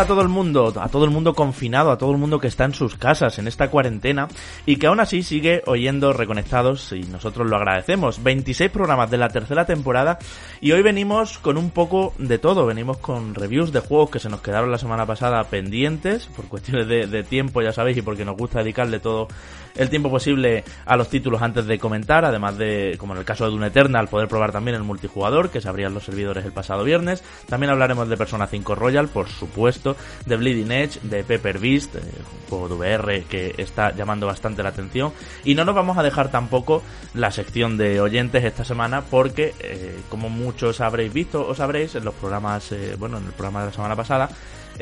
a todo el mundo, a todo el mundo confinado, a todo el mundo que está en sus casas en esta cuarentena y que aún así sigue oyendo Reconectados y nosotros lo agradecemos. 26 programas de la tercera temporada y hoy venimos con un poco de todo, venimos con reviews de juegos que se nos quedaron la semana pasada pendientes por cuestiones de, de tiempo, ya sabéis, y porque nos gusta dedicarle todo el tiempo posible a los títulos antes de comentar, además de, como en el caso de Dune Eternal, poder probar también el multijugador, que se abrían los servidores el pasado viernes. También hablaremos de Persona 5 Royal, por supuesto, de Bleeding Edge, de Pepper Beast, eh, un juego de VR que está llamando bastante la atención. Y no nos vamos a dejar tampoco la sección de oyentes esta semana, porque, eh, como muchos habréis visto o sabréis, en los programas, eh, bueno, en el programa de la semana pasada,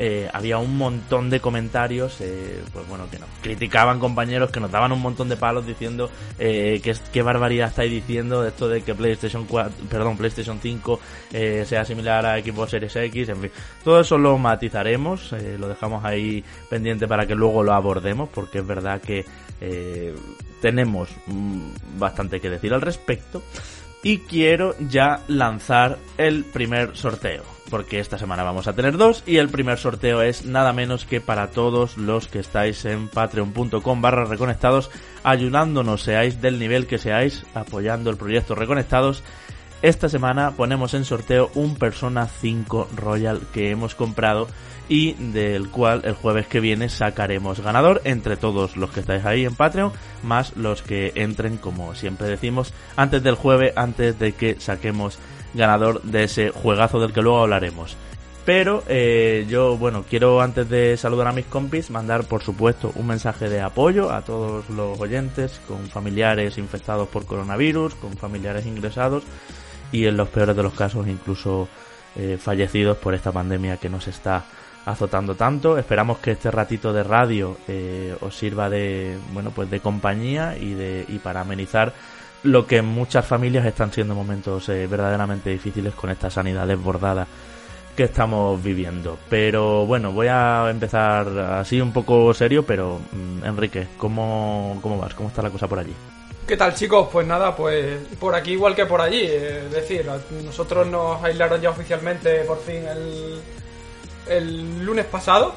eh, había un montón de comentarios, eh, pues bueno, que nos criticaban compañeros, que nos daban un montón de palos diciendo eh, que qué barbaridad estáis diciendo esto de que PlayStation 4, perdón, PlayStation 5 eh, sea similar a Xbox Series X, en fin. Todo eso lo matizaremos, eh, lo dejamos ahí pendiente para que luego lo abordemos, porque es verdad que eh, tenemos mm, bastante que decir al respecto. Y quiero ya lanzar el primer sorteo porque esta semana vamos a tener dos y el primer sorteo es nada menos que para todos los que estáis en patreon.com barra reconectados ayudándonos seáis del nivel que seáis apoyando el proyecto reconectados. Esta semana ponemos en sorteo un Persona 5 Royal que hemos comprado y del cual el jueves que viene sacaremos ganador entre todos los que estáis ahí en Patreon, más los que entren, como siempre decimos, antes del jueves, antes de que saquemos ganador de ese juegazo del que luego hablaremos. Pero eh, yo, bueno, quiero antes de saludar a mis compis, mandar por supuesto un mensaje de apoyo a todos los oyentes con familiares infectados por coronavirus, con familiares ingresados y en los peores de los casos incluso eh, fallecidos por esta pandemia que nos está azotando tanto. Esperamos que este ratito de radio eh, os sirva de bueno pues de compañía y de y para amenizar lo que en muchas familias están siendo momentos eh, verdaderamente difíciles con esta sanidad desbordada que estamos viviendo. Pero bueno, voy a empezar así un poco serio, pero mm, Enrique, ¿cómo, ¿cómo vas? ¿Cómo está la cosa por allí? ¿Qué tal chicos? Pues nada, pues por aquí igual que por allí. Es decir, nosotros nos aislaron ya oficialmente por fin el, el lunes pasado.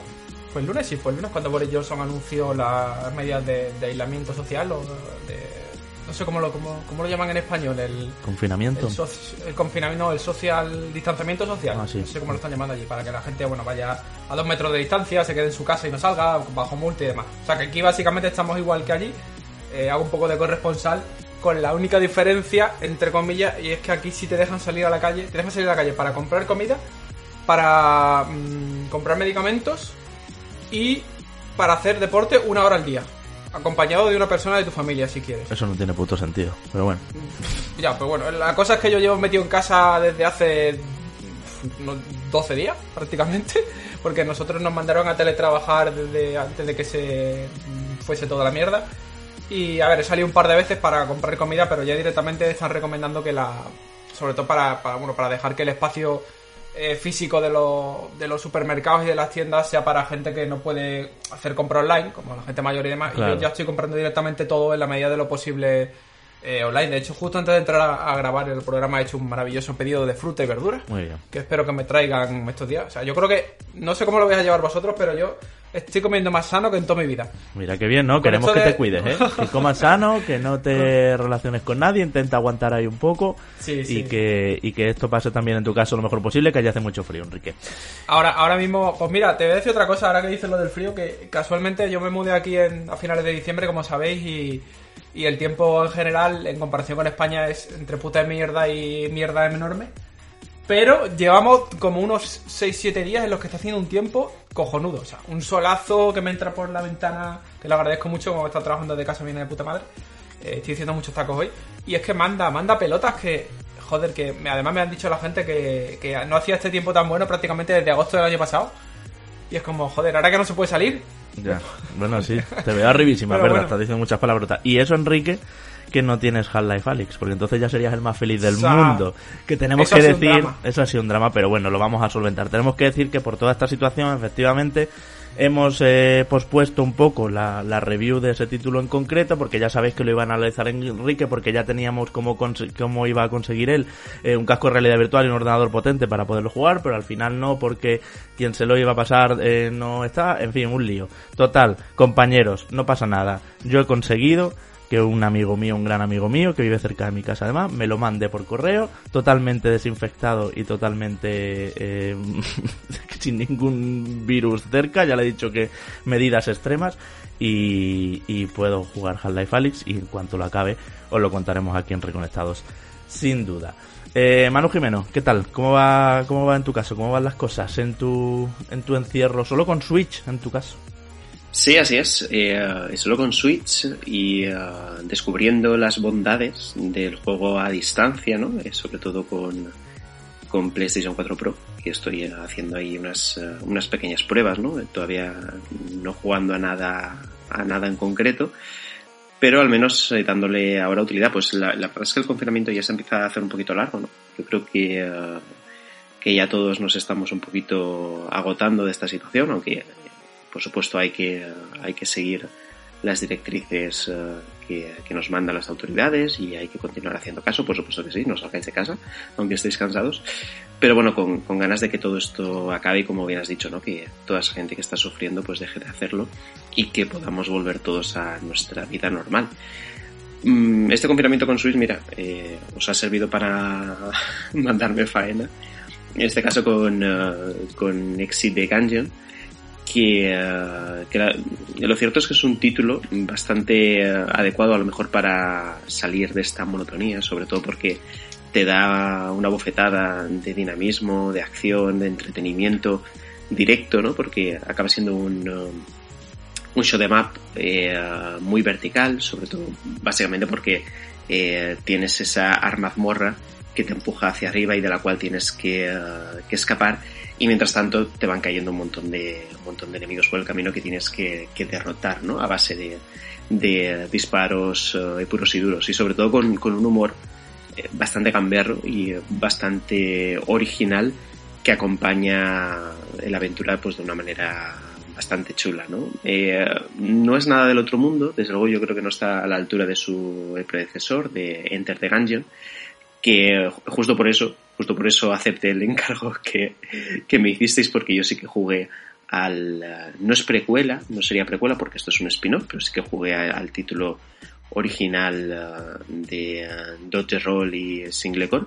Fue el lunes, sí, fue el lunes cuando Boris Johnson anunció las medidas de, de aislamiento social o de... No sé cómo lo, cómo, cómo lo llaman en español, el... ¿Confinamiento? El, confinamiento, no, el social, distanciamiento social. Ah, sí. No sé cómo lo están llamando allí, para que la gente, bueno, vaya a dos metros de distancia, se quede en su casa y no salga, bajo multa y demás. O sea que aquí básicamente estamos igual que allí. Eh, hago un poco de corresponsal con la única diferencia, entre comillas, y es que aquí sí te dejan salir a la calle, te dejan salir a la calle para comprar comida, para mm, comprar medicamentos y para hacer deporte una hora al día. Acompañado de una persona de tu familia, si quieres. Eso no tiene puto sentido, pero bueno. Ya, pues bueno, la cosa es que yo llevo metido en casa desde hace unos 12 días, prácticamente, porque nosotros nos mandaron a teletrabajar desde antes de que se fuese toda la mierda. Y a ver, he salido un par de veces para comprar comida, pero ya directamente están recomendando que la. Sobre todo para, para, bueno, para dejar que el espacio eh, físico de, los- de los supermercados y de las tiendas sea para gente que no puede hacer compra online, como la gente mayor y demás. Claro. Y yo ya estoy comprando directamente todo en la medida de lo posible eh, online. De hecho, justo antes de entrar a, a grabar el programa he hecho un maravilloso pedido de fruta y verdura Muy bien. que espero que me traigan estos días. O sea, yo creo que no sé cómo lo vais a llevar vosotros, pero yo estoy comiendo más sano que en toda mi vida. Mira qué bien, ¿no? Queremos que de- te cuides, ¿eh? Que comas sano, que no te relaciones con nadie, intenta aguantar ahí un poco Sí, y sí. que y que esto pase también en tu caso lo mejor posible, que allá hace mucho frío, Enrique. Ahora, ahora mismo, pues mira, te voy a decir otra cosa, ahora que dices lo del frío, que casualmente yo me mudé aquí en, a finales de diciembre, como sabéis, y, y el tiempo en general, en comparación con España, es entre puta de mierda y mierda enorme. Pero llevamos como unos 6-7 días en los que está haciendo un tiempo cojonudo. O sea, un solazo que me entra por la ventana, que lo agradezco mucho, como está trabajando de casa, viene de puta madre. Eh, estoy haciendo muchos tacos hoy. Y es que manda, manda pelotas que, joder, que además me han dicho la gente que, que no hacía este tiempo tan bueno prácticamente desde agosto del año pasado. Y es como, joder, ahora que no se puede salir, Ya. Bueno, sí, te veo arribísima, verdad, bueno. estás diciendo muchas palabrotas. Y eso, Enrique, que no tienes Half-Life Alyx, porque entonces ya serías el más feliz del O sea, mundo. Que tenemos que decir, eso ha sido un drama, pero bueno, lo vamos a solventar. Tenemos que decir que por toda esta situación, efectivamente, Hemos eh, pospuesto un poco la, la, review de ese título en concreto porque ya sabéis que lo iban a analizar Enrique porque ya teníamos cómo, cómo iba a conseguir él eh, un casco de realidad virtual y un ordenador potente para poderlo jugar, pero al final no porque quien se lo iba a pasar eh, no está, en fin, un lío. Total, compañeros, no pasa nada. Yo he conseguido que un amigo mío, un gran amigo mío, que vive cerca de mi casa además, me lo mande por correo, totalmente desinfectado y totalmente eh, sin ningún virus cerca, ya le he dicho que medidas extremas y, y puedo jugar Half-Life Alyx y en cuanto lo acabe os lo contaremos aquí en Reconectados, sin duda. Eh, Manu Jimeno, ¿qué tal? ¿Cómo va, ¿Cómo va en tu caso? ¿Cómo van las cosas en tu, en tu encierro? ¿Solo con Switch en tu caso? Sí, así es. Eh, solo con Switch y eh, descubriendo las bondades del juego a distancia, ¿no? Eh, sobre todo con, con PlayStation 4 Pro, que estoy haciendo ahí unas, eh, unas pequeñas pruebas, ¿no? Todavía no jugando a nada, a nada en concreto, pero al menos dándole ahora utilidad. Pues la, verdad es que el confinamiento ya se empieza a hacer un poquito largo, ¿no? Yo creo que, que ya todos nos estamos un poquito agotando de esta situación, aunque por supuesto hay que, hay que seguir las directrices uh, que, que, nos mandan las autoridades y hay que continuar haciendo caso, por supuesto que sí, no salgáis de casa, aunque estéis cansados, pero bueno, con, con, ganas de que todo esto acabe y como bien has dicho, ¿no? que toda esa gente que está sufriendo pues deje de hacerlo y que podamos volver todos a nuestra vida normal. Mm, este confinamiento con Switch, mira, eh, os ha servido para mandarme faena, en este caso con, uh, con Exit the Gungeon, que, uh, que la, lo cierto es que es un título bastante uh, adecuado a lo mejor para salir de esta monotonía, sobre todo porque te da una bofetada de dinamismo, de acción, de entretenimiento directo, ¿no? Porque acaba siendo un, uh, un show de map eh, muy vertical, sobre todo básicamente porque eh, tienes esa armazmorra que te empuja hacia arriba y de la cual tienes que, que escapar y mientras tanto te van cayendo un montón de, un montón de enemigos por el camino que tienes que, derrotar, ¿no? A base de, disparos uh, puros y duros y sobre todo con, con un humor eh, bastante gamberro y bastante original que acompaña la aventura pues de una manera bastante chula, ¿no? Eh, no es nada del otro mundo, desde luego yo creo que no está a la altura de su predecesor, de Enter the Gungeon, que justo por eso, justo por eso acepté el encargo que, que me hicisteis porque yo sí que jugué al... no es precuela, no sería precuela porque esto es un spin-off, pero sí que jugué al título original uh, de uh, Dodge Roll y Singlecore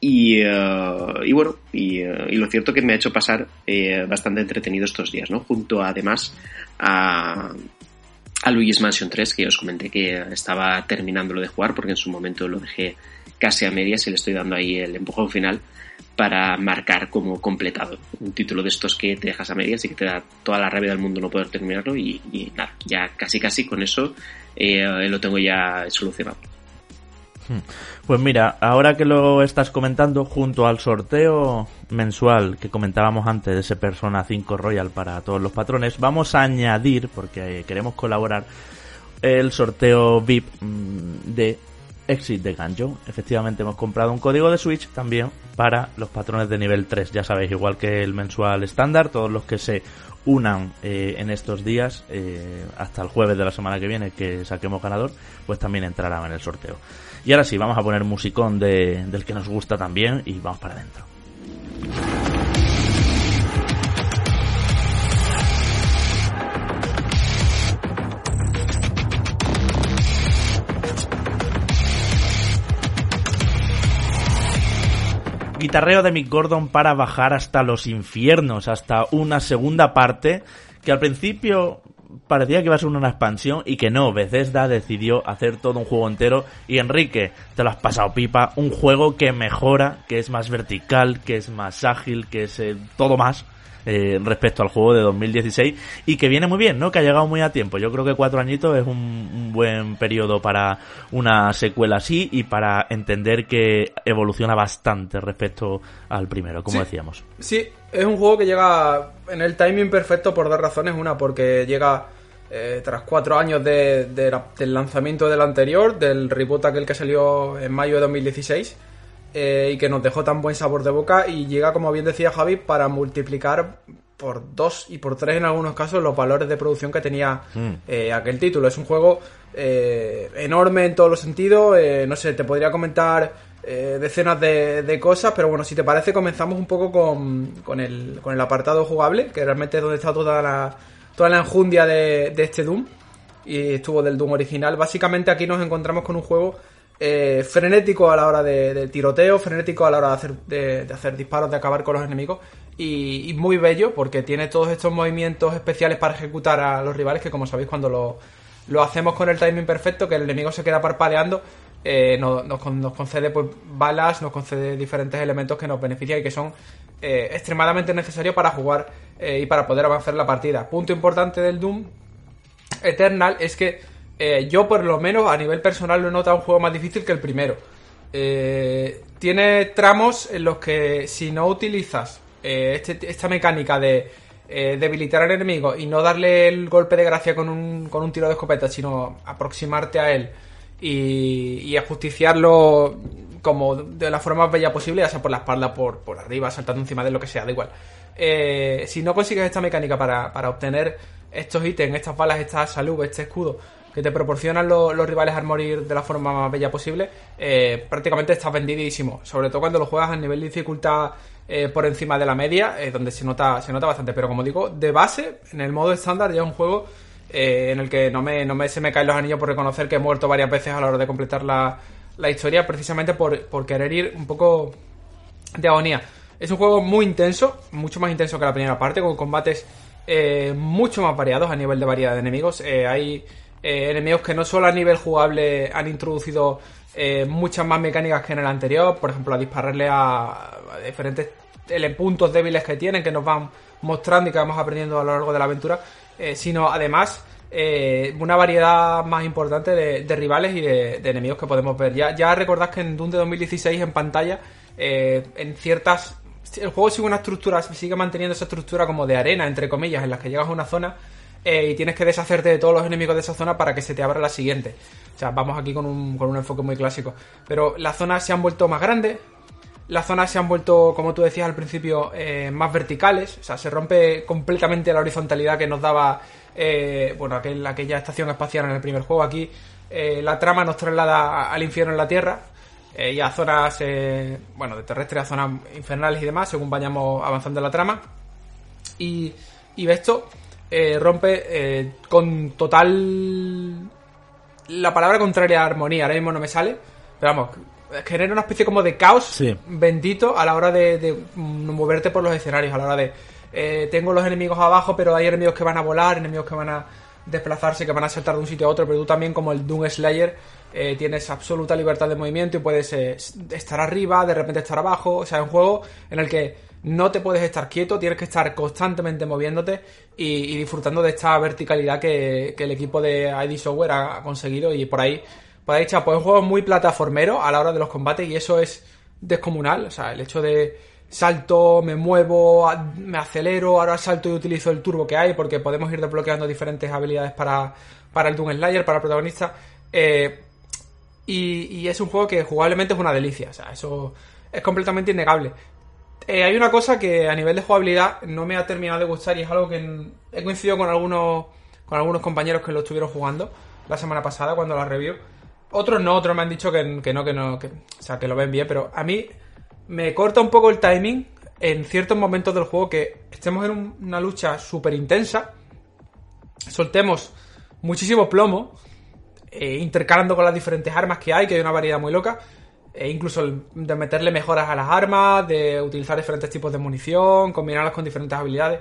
y, y bueno, y, y, lo cierto que me ha hecho pasar eh, bastante entretenido estos días, ¿no? Junto además a, a Luigi's Mansion 3, que os comenté que estaba terminándolo de jugar porque en su momento lo dejé casi a medias y le estoy dando ahí el empujón final para marcar como completado. Un título de estos que te dejas a medias y que te da toda la rabia del mundo no poder terminarlo y, nada, ya casi casi con eso eh, lo tengo ya solucionado. Hmm. Pues mira, ahora que lo estás comentando, junto al sorteo mensual que comentábamos antes de ese Persona 5 Royal para todos los patrones, vamos a añadir, porque queremos colaborar, el sorteo VIP mm, de Exit de Ganjo. Efectivamente hemos comprado un código de Switch también para los patrones de nivel 3. Ya sabéis, igual que el mensual estándar, todos los que se unan eh, en estos días eh, hasta el jueves de la semana que viene que saquemos ganador, pues también entrarán en el sorteo. Y ahora sí, vamos a poner musicón de, del que nos gusta también y vamos para adentro. Guitarreo de Mick Gordon para bajar hasta los infiernos, hasta una segunda parte que al principio parecía que iba a ser una expansión y que no, Bethesda decidió hacer todo un juego entero y Enrique, te lo has pasado pipa, un juego que mejora, que es más vertical, que es más ágil, que es todo más eh, respecto al juego de 2016 y que viene muy bien, ¿no? Que ha llegado muy a tiempo. Yo creo que cuatro añitos es un, un buen periodo para una secuela así y para entender que evoluciona bastante respecto al primero, como sí, decíamos. Sí, es un juego que llega en el timing perfecto por dos razones. Una, porque llega eh, tras cuatro años de, del lanzamiento del anterior, del reboot aquel que salió en mayo de 2016 eh, y que nos dejó tan buen sabor de boca y llega, como bien decía Javi, para multiplicar por dos y por tres en algunos casos los valores de producción que tenía Mm. eh, aquel título. Es un juego eh, enorme en todos los sentidos. eh, no sé, te podría comentar decenas de, de cosas, pero bueno, si te parece, comenzamos un poco con, con, el, con el apartado jugable, que realmente es donde está toda la, toda la enjundia de, de este Doom. Y estuvo del Doom original. Básicamente aquí nos encontramos con un juego eh, frenético a la hora de, tiroteo, frenético a la hora de hacer, de, de hacer disparos, de acabar con los enemigos. Y, muy bello porque tiene todos estos movimientos especiales para ejecutar a los rivales que como sabéis cuando lo, hacemos con el timing perfecto, que el enemigo se queda parpadeando, eh, nos, nos con- nos concede pues balas, nos concede diferentes elementos que nos benefician y que son eh, extremadamente necesarios para jugar eh, y para poder avanzar la partida. Punto importante del Doom Eternal es que eh, yo por lo menos a nivel personal lo he notado un juego más difícil que el primero. Eh, tiene tramos en los que si no utilizas eh, este- esta mecánica de eh, debilitar al enemigo y no darle el golpe de gracia con un, con un tiro de escopeta, sino aproximarte a él y, y ajusticiarlo como de la forma más bella posible, ya sea por la espalda, por, por arriba, saltando encima de lo que sea, da igual. Eh, si no consigues esta mecánica para, para obtener estos ítems, estas balas, esta salud, este escudo que te proporcionan lo- los rivales al morir de la forma más bella posible, eh, prácticamente estás vendidísimo. Sobre todo cuando lo juegas a nivel de dificultad eh, por encima de la media, eh, donde se nota, se nota bastante. Pero como digo, de base, en el modo estándar ya es un juego eh, en el que no me, no me se me caen los anillos por reconocer que he muerto varias veces a la hora de completar la, la historia, precisamente por, por querer ir un poco de agonía. Es un juego muy intenso, mucho más intenso que la primera parte, con combates eh, mucho más variados a nivel de variedad de enemigos. Hay eh, enemigos que no solo a nivel jugable han introducido eh, muchas más mecánicas que en el anterior, por ejemplo, a dispararle a, diferentes puntos débiles que tienen, que nos van mostrando y que vamos aprendiendo a lo largo de la aventura, eh, sino además una variedad más importante de, de rivales y de, de enemigos que podemos ver. Ya, ya que en Doom de 2016 en pantalla, en ciertas... El juego sigue una estructura, sigue manteniendo esa estructura como de arena, entre comillas, en la que llegas a una zona eh, y tienes que deshacerte de todos los enemigos de esa zona para que se te abra la siguiente. O sea, vamos aquí con un, con un enfoque muy clásico. Pero las zonas se han vuelto más grandes, las zonas se han vuelto, como tú decías al principio, eh, más verticales. O sea, se rompe completamente la horizontalidad que nos daba, eh, bueno, aquel- aquella estación espacial en el primer juego. Aquí la trama nos traslada al infierno en la Tierra. y a zonas, bueno, de terrestres a zonas infernales y demás, según vayamos avanzando en la trama. Y, y esto eh, rompe eh, con total la palabra contraria a armonía, ahora mismo no me sale, pero vamos, genera una especie como de caos Sí. bendito a la hora de, de, mm, moverte por los escenarios, a la hora de eh, tengo los enemigos abajo, pero hay enemigos que van a volar, enemigos que van a desplazarse, que van a saltar de un sitio a otro, pero tú también como el Doom Slayer eh, tienes absoluta libertad de movimiento y puedes eh, estar arriba, de repente estar abajo, o sea, es un juego en el que no te puedes estar quieto, tienes que estar constantemente moviéndote y, disfrutando de esta verticalidad que, el equipo de ID Software ha conseguido y por ahí, por ahí, es un juego muy plataformero a la hora de los combates y eso es descomunal, o sea, el hecho de salto, me muevo, me acelero, ahora salto y utilizo el turbo que hay porque podemos ir desbloqueando diferentes habilidades para, para el Doom Slayer, para el protagonista. Eh, y, y es un juego que jugablemente es una delicia, o sea, eso es completamente innegable. Eh, hay una cosa que a nivel de jugabilidad no me ha terminado de gustar y es algo que he coincidido con algunos con algunos compañeros que lo estuvieron jugando la semana pasada cuando la review. Otros no, otros me han dicho que, no, que no, que, o sea, que lo ven bien, pero a mí me corta un poco el timing en ciertos momentos del juego que estemos en un- una lucha súper intensa, soltemos muchísimo plomo, eh, intercalando con las diferentes armas que hay, que hay una variedad muy loca, e incluso de meterle mejoras a las armas, de utilizar diferentes tipos de munición, combinarlas con diferentes habilidades.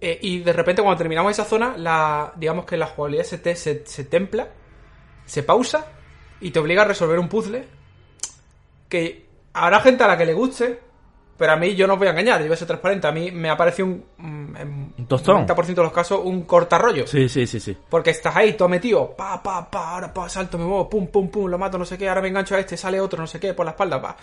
Eh, y de repente cuando terminamos esa zona, digamos que la jugabilidad se, te- se, se templa, se pausa y te obliga a resolver un puzzle que habrá gente a la que le guste, pero a mí yo no os voy a engañar, yo voy a ser transparente. A mí me ha parecido un, mm, en Un tostón. 90% de los casos un cortarrollo. Sí, sí, sí, sí. Porque estás ahí, todo metido, pa, pa, pa, ahora pa, salto, me muevo, pum, pum, pum, lo mato, no sé qué, ahora me engancho a este, sale otro, no sé qué, por la espalda, pa.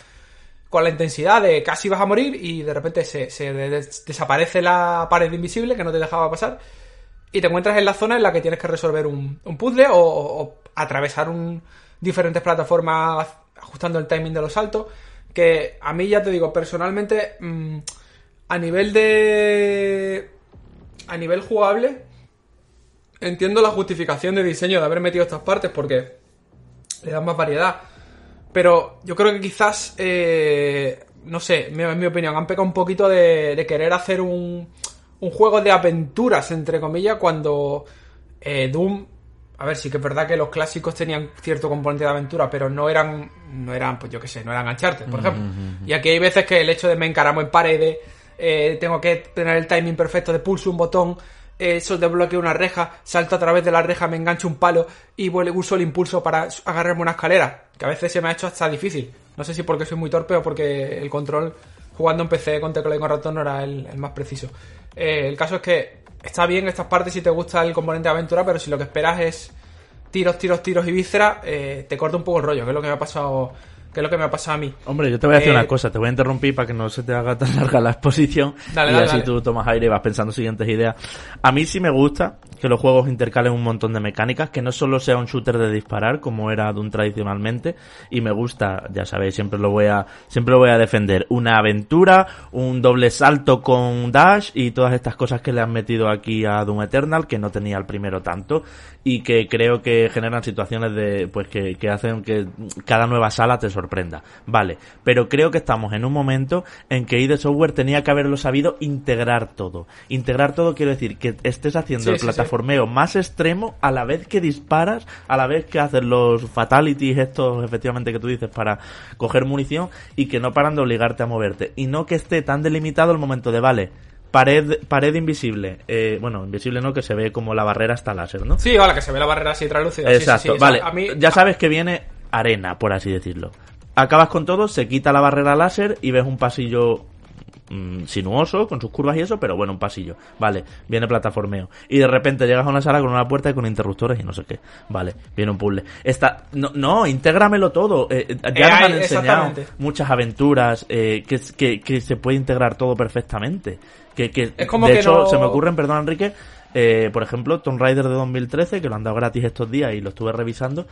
Con la intensidad de casi vas a morir y de repente se, se de- des- desaparece la pared invisible que no te dejaba pasar y te encuentras en la zona en la que tienes que resolver un, un puzzle o, o- o atravesar un, diferentes plataformas ajustando el timing de los saltos. Que a mí ya te digo, personalmente, mm, a nivel de a nivel jugable, entiendo la justificación de diseño de haber metido estas partes porque le dan más variedad. Pero yo creo que quizás, eh, no sé, en mi opinión, han pecado un poquito de, querer hacer un, un, juego de aventuras, entre comillas, cuando eh, Doom a ver, sí que es verdad que los clásicos tenían cierto componente de aventura, pero no eran, no eran, pues yo qué sé, no eran Uncharted, por ejemplo. Y aquí hay veces que el hecho de me encaramo en paredes, eh, tengo que tener el timing perfecto de pulso un botón, eh, eso desbloqueo una reja, salto a través de la reja, me engancho un palo y uso el impulso para agarrarme una escalera, que a veces se me ha hecho hasta difícil. No sé si porque soy muy torpe o porque el control jugando en PC con teclado y con ratón no era el, más preciso. Eh, el caso es que está bien estas partes si te gusta el componente de aventura, pero si lo que esperas es tiros, tiros, tiros y vísceras, eh, te corta un poco el rollo, que es lo que me ha pasado que es lo que me ha pasado a mí. Hombre, yo te voy a decir una eh, cosa, te voy a interrumpir para que no se te haga tan larga la exposición dale, y así tú tomas aire y vas pensando siguientes ideas. A mí sí me gusta que los juegos intercalen un montón de mecánicas, que no solo sea un shooter de disparar como era Doom tradicionalmente, y me gusta, ya sabéis, siempre lo voy a, siempre lo voy a defender, una aventura, un doble salto con dash y todas estas cosas que le han metido aquí a Doom Eternal, que no tenía el primero tanto, y que creo que generan situaciones de, pues que, que hacen que cada nueva sala te sorprenda. Vale, pero creo que estamos en un momento en que ID Software tenía que haberlo sabido integrar todo. Integrar todo quiero decir que estés haciendo el plataforma formeo más extremo a la vez que disparas, a la vez que haces los fatalities estos efectivamente que tú dices para coger munición y que no paran de obligarte a moverte. Y no que esté tan delimitado el momento de, vale, pared, pared invisible. Eh, bueno, invisible no, que se ve como la barrera hasta láser, ¿no? Sí, vale, que se ve la barrera así translúcida. Exacto, vale. Ya sabes que viene arena, por así decirlo. Acabas con todo, se quita la barrera láser y ves un pasillo Mm, sinuoso, con sus curvas y eso, pero bueno, un pasillo. Vale, viene plataformeo. Y de repente llegas a una sala con una puerta y con interruptores y no sé qué. Vale, viene un puzzle. Está, no, no intégramelo todo. Eh, eh, ya nos han enseñado muchas aventuras eh, que, que, se puede integrar todo perfectamente. Que, que de hecho, se me ocurren, perdón Enrique, por ejemplo, Tomb Raider de 2013, que lo han dado gratis estos días y lo estuve revisando,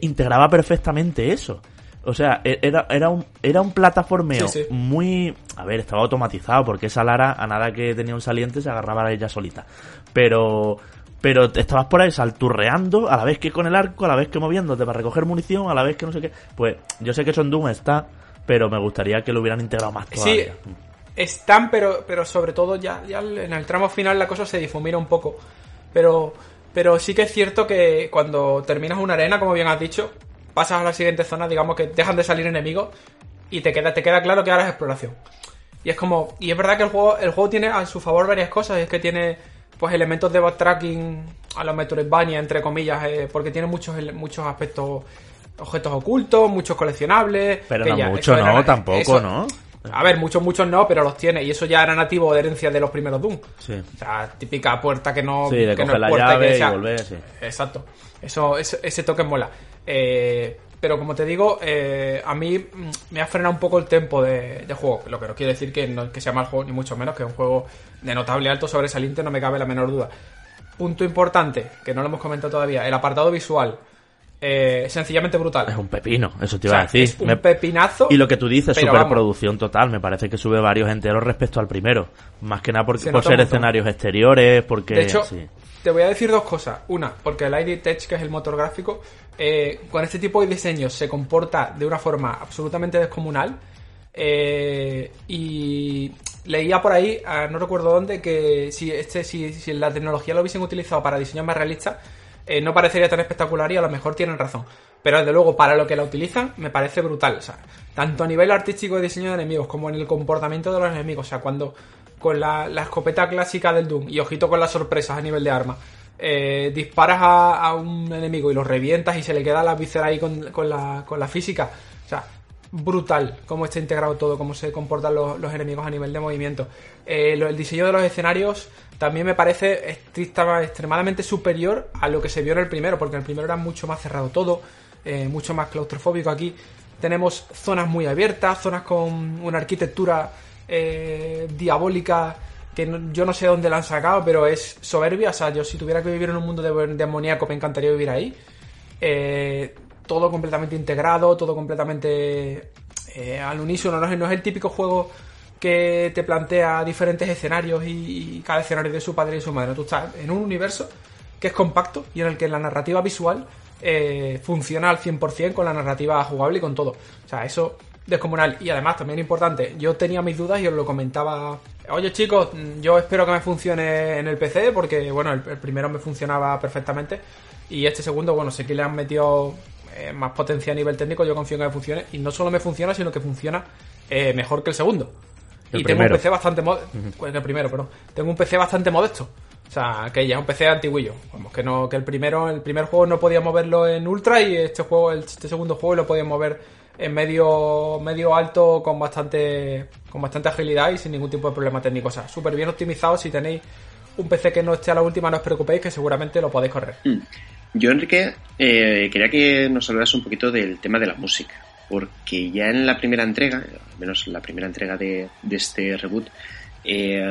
integraba perfectamente eso. O sea, e-, era, era, un, era un plataformeo muy... A ver, estaba automatizado porque esa Lara, a nada que tenía un saliente, se agarraba a ella solita. Pero pero estabas por ahí salturreando a la vez que con el arco, a la vez que moviéndote para recoger munición, a la vez que no sé qué. Pues yo sé que eso en Doom está, pero me gustaría que lo hubieran integrado más todavía. Sí, están, pero, pero sobre todo ya, ya en el tramo final la cosa se difumina un poco. Pero, pero sí que es cierto que cuando terminas una arena, como bien has dicho, pasas a la siguiente zona, digamos que dejan de salir enemigos y te queda, te queda claro que ahora es exploración. Y es como. Y es verdad que el juego, el juego tiene a su favor varias cosas. Es que tiene pues elementos de backtracking a los Metroidvania, entre comillas, eh, porque tiene muchos, muchos aspectos, objetos ocultos, muchos coleccionables. Pero no mucho, no, tampoco, ¿no? A ver, muchos, muchos no, pero los tiene. Y eso ya era nativo de herencia de los primeros Doom. Sí. O sea, típica puerta que no, sí, de que no la llave y volver, sí. Exacto. Eso, ese, toque mola. Eh, pero como te digo, eh, a mí mm, me ha frenado un poco el tempo de, juego. Lo que no quiere decir que, no, que sea mal juego, ni mucho menos, que es un juego de notable alto sobresaliente, no me cabe la menor duda. Punto importante, que no lo hemos comentado todavía, el apartado visual. Eh, sencillamente brutal. Es un pepino, eso te iba a decir. Es un pepinazo. Y lo que tú dices, superproducción total. Me parece que sube varios enteros respecto al primero. Más que nada por, por ser escenarios exteriores, porque. De hecho, te voy a decir dos cosas. Una, porque el ID Tech, que es el motor gráfico, eh, con este tipo de diseños se comporta de una forma absolutamente descomunal. Eh, y leía por ahí, ah, no recuerdo dónde, que si, este, si, la tecnología lo hubiesen utilizado para diseños más realistas, eh, no parecería tan espectacular y a lo mejor tienen razón. Pero desde luego, para lo que la utilizan, me parece brutal. O sea, tanto a nivel artístico de diseño de enemigos como en el comportamiento de los enemigos. O sea, cuando con la, escopeta clásica del Doom y ojito con las sorpresas a nivel de arma. Eh, disparas a, un enemigo y lo revientas y se le queda la víscera ahí con, la, con la física. O sea, brutal cómo está integrado todo, cómo se comportan los, enemigos a nivel de movimiento. Eh, el diseño de los escenarios también me parece extremadamente superior a lo que se vio en el primero, porque en el primero era mucho más cerrado todo, eh, mucho más claustrofóbico. Aquí tenemos zonas muy abiertas, zonas con una arquitectura diabólica que yo no sé dónde la han sacado, pero es soberbia. O sea, yo si tuviera que vivir en un mundo de demoníaco me encantaría vivir ahí. Eh, todo completamente integrado, todo completamente eh, al unísono. No es, el típico juego que te plantea diferentes escenarios y, cada escenario de su padre y su madre. Tú estás en un universo que es compacto y en el que la narrativa visual eh, funciona al 100% con la narrativa jugable y con todo. O sea, eso descomunal. Y además, también importante, yo tenía mis dudas y os lo comentaba. Oye chicos, yo espero que me funcione en el PC porque, bueno, el, primero me funcionaba perfectamente y este segundo, bueno, sé que le han metido eh, más potencia a nivel técnico, yo confío en que me funcione y no solo me funciona, sino que funciona eh, mejor que el segundo. y tengo un PC bastante modesto. Pues el primero, perdón. Tengo un PC bastante modesto. O sea, que ya es un PC antiguillo. Vamos, que no, que el primero, el primer juego no podía moverlo en ultra y este juego, este segundo juego lo podía mover en medio, medio alto con bastante, con bastante agilidad y sin ningún tipo de problema técnico. O sea, súper bien optimizado. Si tenéis un PC que no esté a la última, no os preocupéis, que seguramente lo podéis correr. Mm. Yo, Enrique, eh, quería que nos hablaras un poquito del tema de la música, porque ya en la primera entrega, al menos la primera entrega de, este reboot, eh,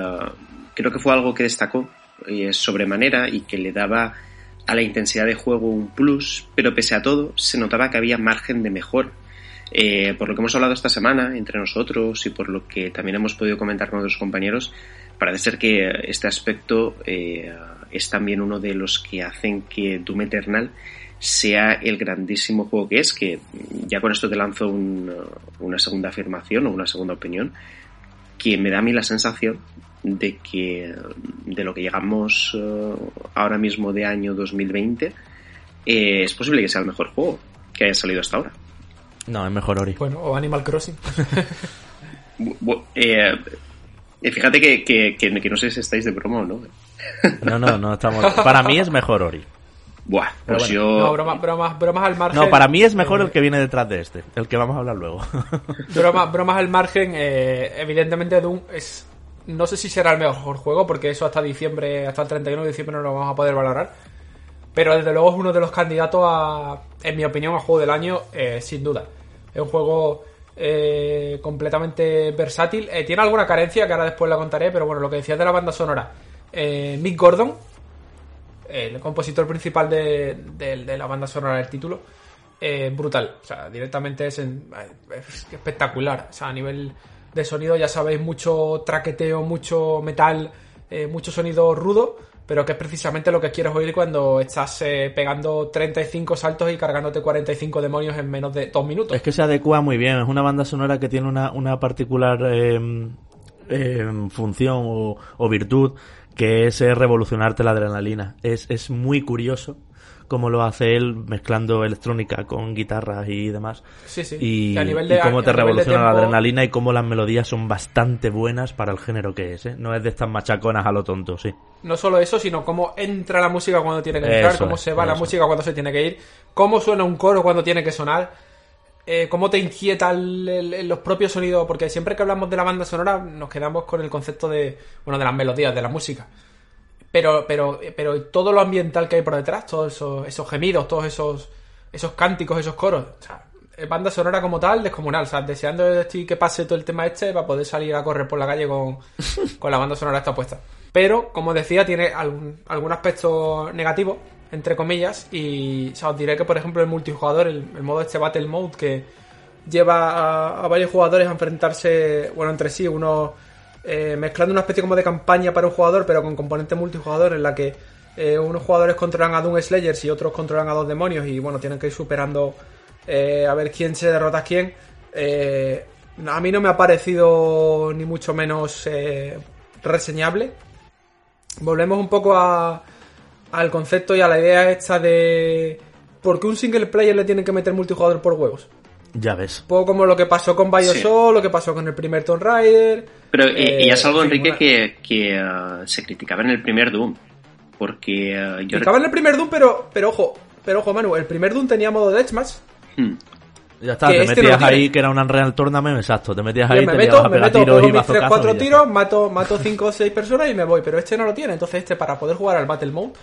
creo que fue algo que destacó eh, sobremanera y que le daba a la intensidad de juego un plus, pero pese a todo se notaba que había margen de mejor eh, por lo que hemos hablado esta semana entre nosotros y por lo que también hemos podido comentar con otros compañeros, parece ser que este aspecto eh, es también uno de los que hacen que Doom Eternal sea el grandísimo juego que es, que ya con esto te lanzo una segunda afirmación o una segunda opinión, que me da a mí la sensación de que de lo que llegamos eh, ahora mismo de año 2020 es posible que sea el mejor juego que haya salido hasta ahora. No, es mejor Ori. Bueno, o Animal Crossing. Eh, eh, fíjate que, que, no sé si estáis de promo no. no, no, no estamos. Para mí es mejor Ori. Buah, pues yo. No, bromas, bromas, bromas al margen. No, para mí es mejor el que viene detrás de este, el que vamos a hablar luego. bromas, bromas al margen, eh, evidentemente Doom es. No sé si será el mejor juego, porque eso hasta diciembre, hasta el 31 de diciembre no lo vamos a poder valorar. Pero desde luego es uno de los candidatos a, en mi opinión, a juego del año, eh, sin duda. Es un juego eh, completamente versátil. Eh, tiene alguna carencia que ahora después la contaré, pero bueno, lo que decías de la banda sonora. Mick Gordon, el compositor principal de, la banda sonora del título, brutal. O sea, directamente es, espectacular. O sea, a nivel de sonido, ya sabéis, mucho traqueteo, mucho metal, mucho sonido rudo pero que es precisamente lo que quieres oír cuando estás eh, pegando 35 saltos y cargándote 45 demonios en menos de dos minutos. Es que se adecua muy bien, es una banda sonora que tiene una, una particular eh, eh, función o, o, virtud que es revolucionarte la adrenalina. Es, es muy curioso como lo hace él mezclando electrónica con guitarras y demás. Sí, sí. Y, cómo te revoluciona la adrenalina y cómo las melodías son bastante buenas para el género que es. ¿eh? No es de estas machaconas a lo tonto, sí. No solo eso, sino cómo entra la música cuando tiene que entrar, cómo se va la música cuando se tiene que ir, cómo suena un coro cuando tiene que sonar. Eh, cómo te inquieta los propios sonidos, porque siempre que hablamos de la banda sonora nos quedamos con el concepto de, bueno, de las melodías, de la música pero, pero, pero todo lo ambiental que hay por detrás, todos esos, gemidos, todos esos, esos cánticos, esos coros, o sea, banda sonora como tal, descomunal, o sea, deseando que pase todo el tema este para poder salir a correr por la calle con, con la banda sonora esta puesta. Pero, como decía, tiene algún, algún aspecto negativo, entre comillas, y o sea, os diré que, por ejemplo, el multijugador, el, modo este Battle Mode, que lleva a, a, varios jugadores a enfrentarse, bueno, entre sí, uno eh, mezclando una especie como de campaña para un jugador, pero con componente multijugador en la que eh, unos jugadores controlan a Doom Slayers y otros controlan a dos demonios y bueno, tienen que ir superando eh, a ver quién se derrota a quién. a mí no me ha parecido ni mucho menos reseñable. Volvemos un poco a, al concepto y a la idea esta de por qué un single player le tienen que meter multijugador por huevos. Ya ves. Un poco como lo que pasó con Bioshock, lo que pasó con el primer Tomb Raider. Pero eh, ya es algo, Enrique, que, que uh, se criticaba en el primer Doom. Porque uh, yo. Criticaba en el primer Doom, pero, pero ojo, pero ojo, Manu, el primer Doom tenía modo Deathmatch. Hmm. Ya está, te este metías ahí que era un Unreal Tournament, exacto, te metías ahí, me te meto, a me meto, tiros y mis 3, 4 tiros, mato, mato 5 o 6 personas y me voy, pero este no lo tiene, entonces este para poder jugar al Battle Mode,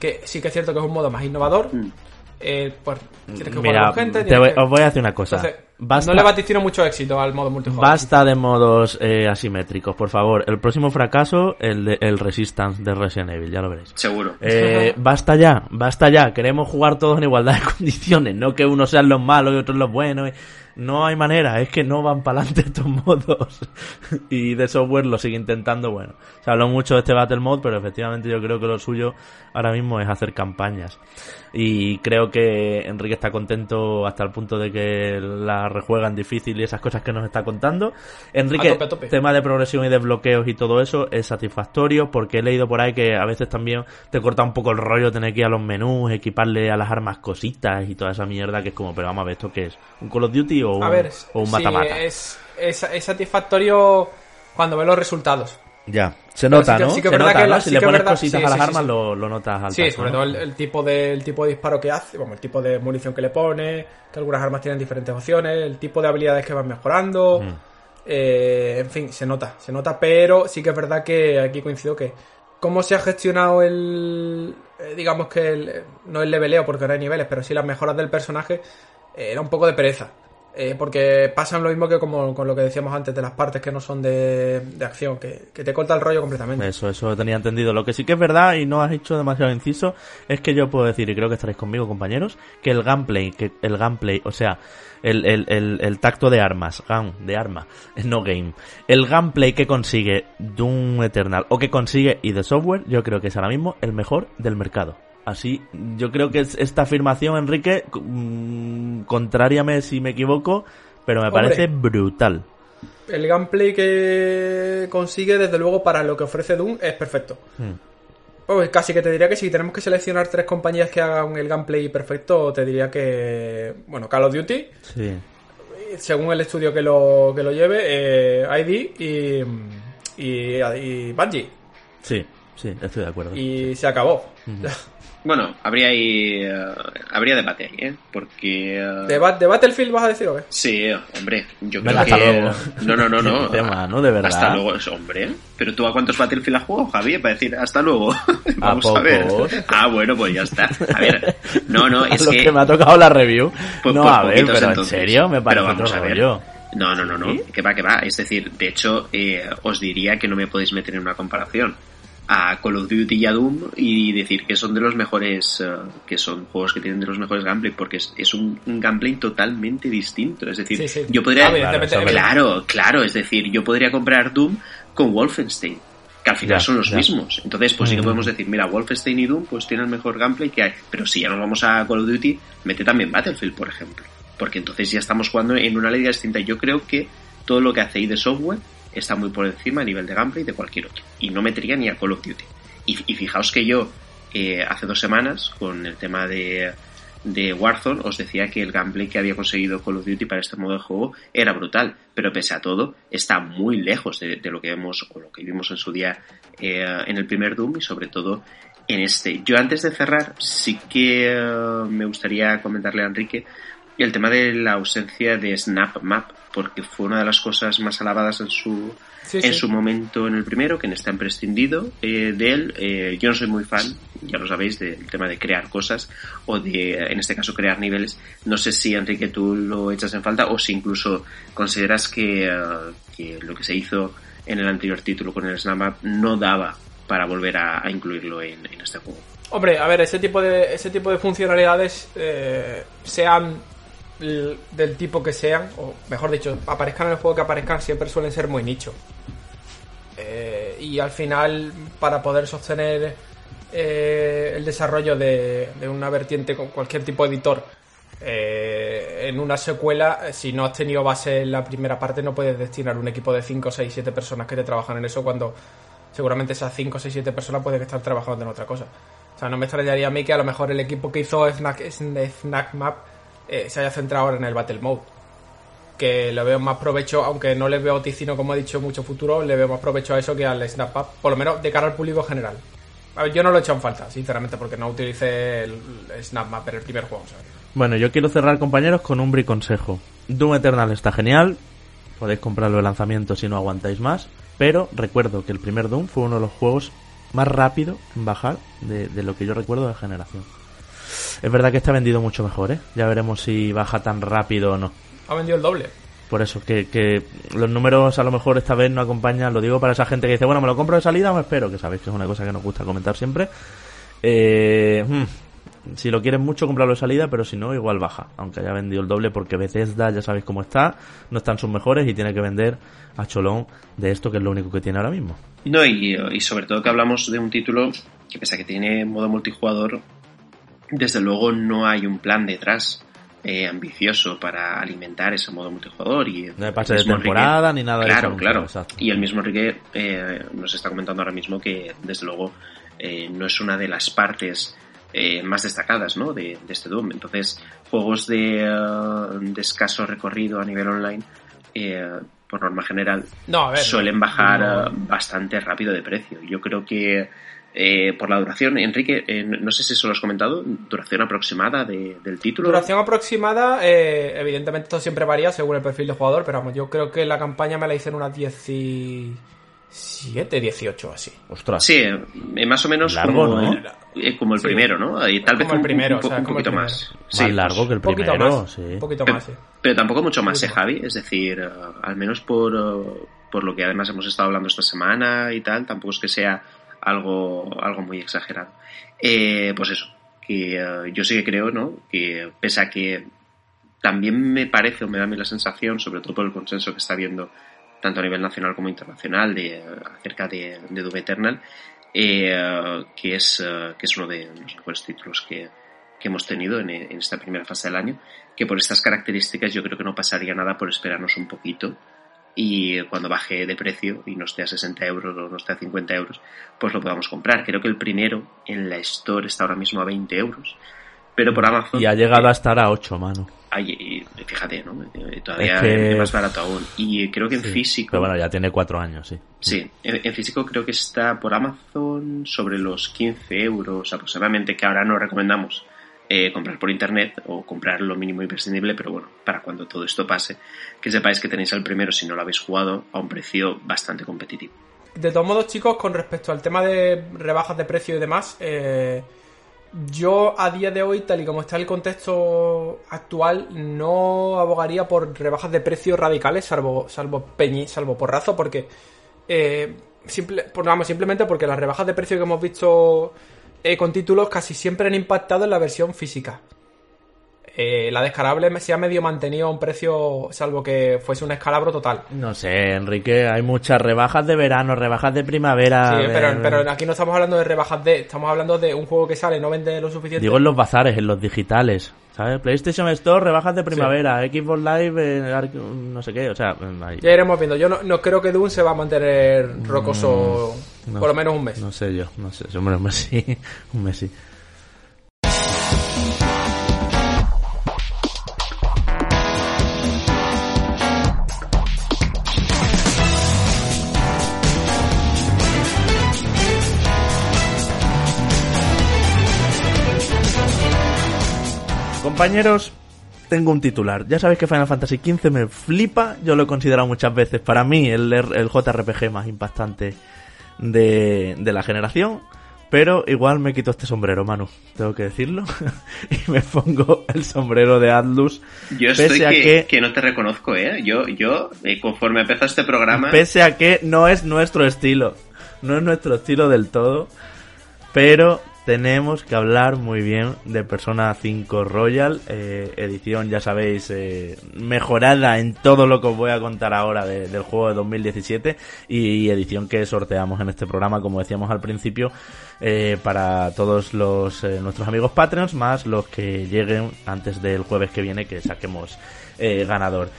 que sí que es cierto que es un modo más innovador, hmm. Eh, pues tienes que Mira, con gente. Te voy, os voy a decir una cosa. no le vaticino mucho éxito al modo multijugador. Basta de modos eh, asimétricos, por favor. El próximo fracaso, el de el Resistance de Resident Evil, ya lo veréis. Seguro. Eh, basta ya, basta ya. Queremos jugar todos en igualdad de condiciones, no que unos sean los malos y otros los buenos. No hay manera, es que no van para adelante estos modos. y de software lo sigue intentando, bueno. Se habló mucho de este Battle Mode, pero efectivamente yo creo que lo suyo ahora mismo es hacer campañas. Y creo que Enrique está contento hasta el punto de que la rejuegan difícil y esas cosas que nos está contando. Enrique, A tope, a tope. tema de progresión y de bloqueos y todo eso es satisfactorio porque he leído por ahí que a veces también te corta un poco el rollo tener que ir a los menús, equiparle a las armas cositas y toda esa mierda que es como, pero vamos a ver, ¿esto qué es? ¿Un Call of Duty o un, A ver, o un sí, mata-mata? es, es, es satisfactorio cuando ves los resultados. Ya, se nota, sí ¿no? sí que se es verdad nota, que ¿no? la- Si sí le pones verdad- cositas sí, a las sí, sí, armas sí. Lo, lo notas al Sí, paso, sobre ¿no? todo el, el tipo de, el tipo de disparo que hace, bueno, el tipo de munición que le pone, que algunas armas tienen diferentes opciones, el tipo de habilidades que van mejorando. Mm. eh, en fin, se nota, se nota, pero sí que es verdad que aquí coincido que cómo se ha gestionado el, eh, digamos que el, no el leveleo porque no hay niveles, pero sí las mejoras del personaje, eh, era un poco de pereza. Eh, porque pasan lo mismo que como con lo que decíamos antes de las partes que no son de, de acción, que, que te corta el rollo completamente. Eso, eso tenía entendido. Lo que sí que es verdad y no has hecho demasiado inciso es que yo puedo decir, y creo que estaréis conmigo, compañeros, que el gameplay, que el gameplay, o sea, el, el, el, el tacto de armas, gun, de arma, no game, el gameplay que consigue Doom Eternal o que consigue y de software, yo creo que es ahora mismo el mejor del mercado. Así, yo creo que es esta afirmación, Enrique, mm, contráriame si me equivoco, pero me Hombre. parece brutal. El gameplay que consigue, desde luego, para lo que ofrece Doom es perfecto. Hmm. Pues casi que te diría que si tenemos que seleccionar tres compañías que hagan el gameplay perfecto, te diría que, bueno, Call of Duty, Sí. según el estudio que lo, que lo lleve, eh, ID y, y, y Bungie. Sí, sí, estoy de acuerdo. Y se acabó. Bueno, habría ahí, eh, habría debate ahí, ¿eh? Porque... eh, ¿De, Ba- de Battlefield vas a decir o qué? Sí, hombre, yo creo hasta que... luego. No, no, no, no. Tema, ¿no? De verdad. Hasta luego, hombre. Pero tú a cuántos Battlefield has jugado, Javier, para decir hasta luego. Vamos a, pocos. ver. Ah, bueno, pues ya está. A ver, no, no, es lo que... que... me ha tocado la review. Pues- no, pues a ver, pero en entonces. serio, me parece Pero vamos otro a ver. rollo. No, no, no, no, ¿Sí? que va, que va. Es decir, de hecho, eh, os diría que no me podéis meter en una comparación a Call of Duty y a Doom y decir que son de los mejores, eh, que son juegos que tienen de los mejores gameplay, porque es, es un, un gameplay totalmente distinto. Es decir, Sí, sí. yo podría... Ah, evidentemente, Claro, Claro, claro, es decir, yo podría comprar Doom con Wolfenstein, que al final Ya, son los ya. mismos. Entonces, pues sí que podemos decir, mira, Wolfenstein y Doom pues tienen el mejor gameplay que hay. Pero si ya nos vamos a Call of Duty, mete también Battlefield, por ejemplo. Porque entonces ya estamos jugando en una liga distinta. Yo creo que todo lo que hace ID Software está muy por encima a nivel de gameplay de cualquier otro. Y no metería ni a Call of Duty. Y, fijaos que yo, eh, hace dos semanas, con el tema de, de Warzone, os decía que el gameplay que había conseguido Call of Duty para este modo de juego era brutal. Pero pese a todo, está muy lejos de, de lo que vemos o lo que vimos en su día eh, en el primer Doom y sobre todo en este. Yo antes de cerrar, sí que eh, me gustaría comentarle a Enrique el tema de la ausencia de Snap Map, porque fue una de las cosas más alabadas en su, Sí, en sí. su momento en el primero, que en este han prescindido eh, de él. Eh, yo no soy muy fan, ya lo sabéis, del tema de crear cosas o de, en este caso, crear niveles. No sé si, Enrique, tú lo echas en falta o si incluso consideras que, eh, que lo que se hizo en el anterior título con el Snap Map no daba para volver a, a incluirlo en, en este juego. Hombre, a ver, ese tipo de, ese tipo de funcionalidades, eh, sean l- del tipo que sean, o mejor dicho, aparezcan en el juego que aparezcan, siempre suelen ser muy nicho. Eh, y al final, para poder sostener eh, el desarrollo de, una vertiente con cualquier tipo de editor eh, en una secuela, si no has tenido base en la primera parte, no puedes destinar un equipo de 5, 6, 7 personas que te trabajan en eso cuando seguramente esas 5, 6, 7 personas pueden estar trabajando en otra cosa. O sea, no me extrañaría a mí que a lo mejor el equipo que hizo Snack, Snack Map eh, se haya centrado ahora en el Battle Mode. Que le veo más provecho, aunque no le veo ticino, como he dicho, mucho futuro, le veo más provecho a eso que al Snap Map, por lo menos de cara al público general. A ver, yo no lo he hecho en falta, sinceramente, porque no utilicé el Snap Map en el primer juego. que- Bueno, yo quiero cerrar, compañeros, con un briconsejo. Doom Eternal está genial. Podéis comprarlo de lanzamiento si no aguantáis más. Pero recuerdo que el primer Doom fue uno de los juegos más rápido en bajar de, de lo que yo recuerdo de generación. Es verdad que está vendido mucho mejor, ¿eh? Ya veremos si baja tan rápido o no. Ha vendido el doble. Por eso, que, que los números a lo mejor esta vez no acompañan, lo digo para esa gente que dice, bueno, me lo compro de salida o me espero, que sabéis que es una cosa que nos gusta comentar siempre. Eh, hmm, si lo quieres mucho, comprarlo de salida, pero si no, igual baja, aunque haya vendido el doble, porque Bethesda ya sabéis cómo está, no están sus mejores y tiene que vender a cholón de esto, que es lo único que tiene ahora mismo. No, y, y sobre todo que hablamos de un título que pese a que tiene modo multijugador, desde luego no hay un plan detrás. Eh, ambicioso para alimentar ese modo multijugador y no hay pase de temporada ni nada claro, de eso. Claro, claro. Y el mismo Enrique eh, nos está comentando ahora mismo que desde luego eh, no es una de las partes eh, más destacadas ¿no? de, de, este Doom. Entonces, juegos de, uh, de escaso recorrido a nivel online, eh, por norma general, no, ver, suelen bajar no. bastante rápido de precio. Yo creo que eh, por la duración, Enrique, eh, no sé si eso lo has comentado, duración aproximada de, del título. Duración aproximada, eh, evidentemente esto siempre varía según el perfil de jugador, pero vamos, yo creo que la campaña me la hice en unas 17, 18 así. Ostras. Sí, eh, más o menos Largo, como, ¿no? el, como el Sí. primero, ¿no? Y tal vez Como el un, primero, un, o sea, un como el poquito más. Sí, largo que el Un poquito primero, más, sí. un poquito Pero, más, sí. pero tampoco mucho más, ¿eh. Javi? Es decir, eh, al menos por, eh, por lo que además hemos estado hablando esta semana y tal, tampoco es que sea algo, algo muy exagerado. Eh, pues eso, que eh, yo sí que creo, ¿no? Que pese a que también me parece o me da a mí la sensación, sobre todo por el consenso que está habiendo tanto a nivel nacional como internacional de, acerca de, de Doom Eternal, eh, que, es, eh, que es uno de los mejores títulos que, que hemos tenido en, en esta primera fase del año, que por estas características yo creo que no pasaría nada por esperarnos un poquito y cuando baje de precio y no esté a 60 euros o no esté a 50 euros, pues lo podamos comprar. Creo que el primero en la Store está ahora mismo a 20 euros, pero por Amazon... Y ha llegado a estar a 8, mano. Ay, fíjate, ¿no? Eh, Todavía Es que- más barato aún. Y creo que en Sí. físico... Pero bueno, ya tiene 4 años, sí. Sí, en, en físico creo que está por Amazon sobre los 15 euros aproximadamente, que ahora no recomendamos eh, comprar por internet o comprar lo mínimo imprescindible, pero bueno, para cuando todo esto pase, que sepáis que tenéis al primero si no lo habéis jugado a un precio bastante competitivo. De todos modos, chicos, con respecto al tema de rebajas de precio y demás, eh, yo a día de hoy, tal y como está el contexto actual, no abogaría por rebajas de precio radicales, salvo, salvo peñi, salvo porrazo, porque eh, simple, pues vamos, simplemente porque las rebajas de precio que hemos visto eh, con títulos casi siempre han impactado en la versión física. Eh, la descargable se ha medio mantenido a un precio, salvo que fuese un escalabro total. No sé, Enrique, hay muchas rebajas de verano, rebajas de primavera. Sí, de- pero, pero aquí no estamos hablando de rebajas de, estamos hablando de un juego que sale, no vende lo suficiente. Digo en los bazares, en los digitales. ¿Sabes? PlayStation Store, rebajas de primavera. Xbox Live, eh, no sé qué. O sea, ahí. Ya iremos viendo. Yo no, no creo que Doom se va a mantener rocoso Mm, no. por lo menos un mes. No sé yo, no sé. Hombre, un mes sí. Un mes sí. Compañeros, tengo un titular. Ya sabéis que Final Fantasy XV me flipa. Yo lo he considerado muchas veces para mí el, el JRPG más impactante de, de la generación. Pero igual me quito este sombrero, Manu. Tengo que decirlo. y me pongo el sombrero de Atlus. Yo Pese estoy a que, que- que no te reconozco, ¿eh? Yo, yo eh, conforme empezó este programa... Pese a que no es nuestro estilo. No es nuestro estilo del todo. Pero tenemos que hablar muy bien de Persona 5 Royal. eh, edición, ya sabéis, eh, mejorada en todo lo que os voy a contar ahora de- del juego de 2017. Y, edición que sorteamos en este programa, como decíamos al principio, eh, para todos los eh, nuestros amigos Patreons, más los que lleguen antes del jueves que viene, que saquemos eh, ganador.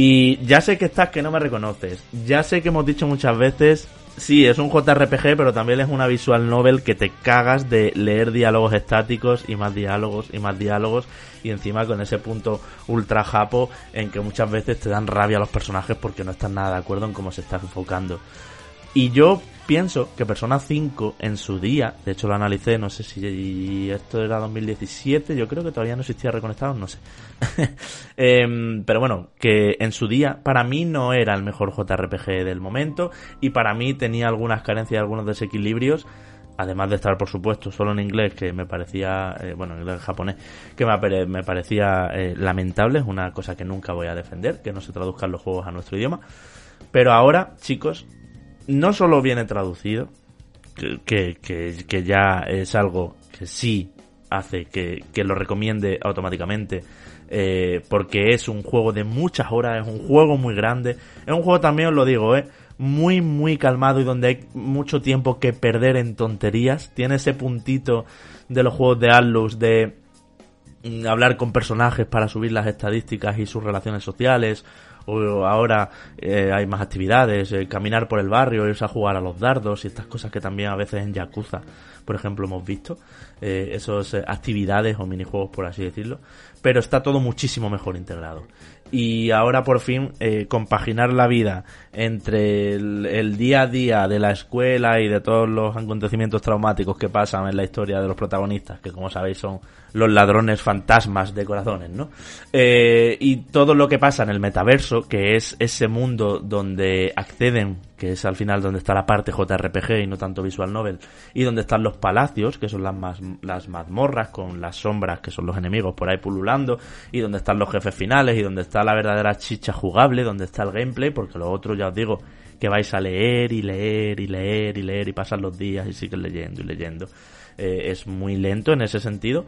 Y ya sé que estás que no me reconoces. Ya sé que hemos dicho muchas veces, sí, es un JRPG, pero también es una visual novel que te cagas de leer diálogos estáticos y más diálogos y más diálogos. Y encima con ese punto ultra japo en que muchas veces te dan rabia a los personajes porque no están nada de acuerdo en cómo se está enfocando. Y yo pienso que Persona 5 en su día, de hecho lo analicé, no sé si esto era 2017, yo creo que todavía no existía Reconectados, no sé. Em, pero bueno, que en su día para mí no era el mejor JRPG del momento y para mí tenía algunas carencias, algunos desequilibrios. Además de estar, por supuesto, solo en inglés, que me parecía, eh, bueno, en inglés japonés, que me, me parecía eh, lamentable, es una cosa que nunca voy a defender, que no se traduzcan los juegos a nuestro idioma. Pero ahora, chicos, no solo viene traducido, que, que, que- ya es algo que sí hace que, que lo recomiende automáticamente eh, porque es un juego de muchas horas, es un juego muy grande, es un juego también os lo digo, eh, muy muy calmado y donde hay mucho tiempo que perder en tonterías, tiene ese puntito de los juegos de Atlus de mm, hablar con personajes para subir las estadísticas y sus relaciones sociales o ahora eh, hay más actividades, eh, caminar por el barrio, irse a jugar a los dardos y estas cosas que también a veces en Yakuza, por ejemplo, hemos visto, eh, esas actividades o minijuegos, por así decirlo, pero está todo muchísimo mejor integrado. Y ahora por fin compaginar la vida entre el, día a día de la escuela y de todos los acontecimientos traumáticos que pasan en la historia de los protagonistas, que como sabéis son los ladrones fantasmas de corazones, ¿no? Eh, y todo lo que pasa en el metaverso, que es ese mundo donde acceden, que es al final donde está la parte JRPG y no tanto visual novel, y donde están los palacios, que son las, las mazmorras con las sombras, que son los enemigos por ahí pululando, y donde están los jefes finales, y donde está la verdadera chicha jugable, donde está el gameplay, porque lo otro ya os digo que vais a leer y leer y leer y leer y pasar los días y siguen leyendo y leyendo. Eh, es muy lento en ese sentido,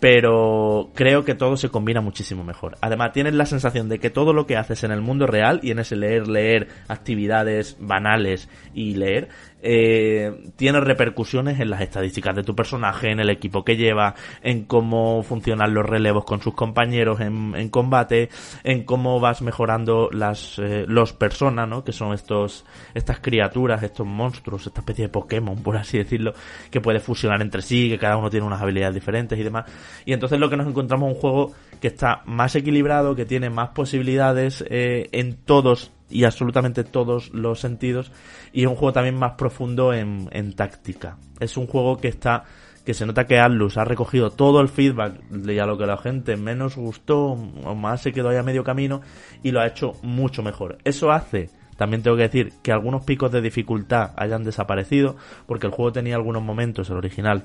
pero creo que todo se combina muchísimo mejor. Además, tienes la sensación de que todo lo que haces en el mundo real y en ese leer, leer, actividades banales y leer, eh, tiene repercusiones en las estadísticas de tu personaje, en el equipo que lleva, en cómo funcionan los relevos con sus compañeros en, combate, en cómo vas mejorando las eh, los personas, ¿no? Que son estos estas criaturas, estos monstruos, esta especie de Pokémon, por así decirlo, que puede fusionar entre sí, que cada uno tiene unas habilidades diferentes y demás. Y entonces lo que nos encontramos es un juego que está más equilibrado, que tiene más posibilidades eh, en todos y absolutamente todos los sentidos y es un juego también más profundo en, en táctica. Es un juego que está que se nota que Atlus ha recogido todo el feedback de a lo que la gente menos gustó o más se quedó ahí a medio camino y lo ha hecho mucho mejor. Eso hace, también tengo que decir, que algunos picos de dificultad hayan desaparecido porque el juego tenía algunos momentos, el original,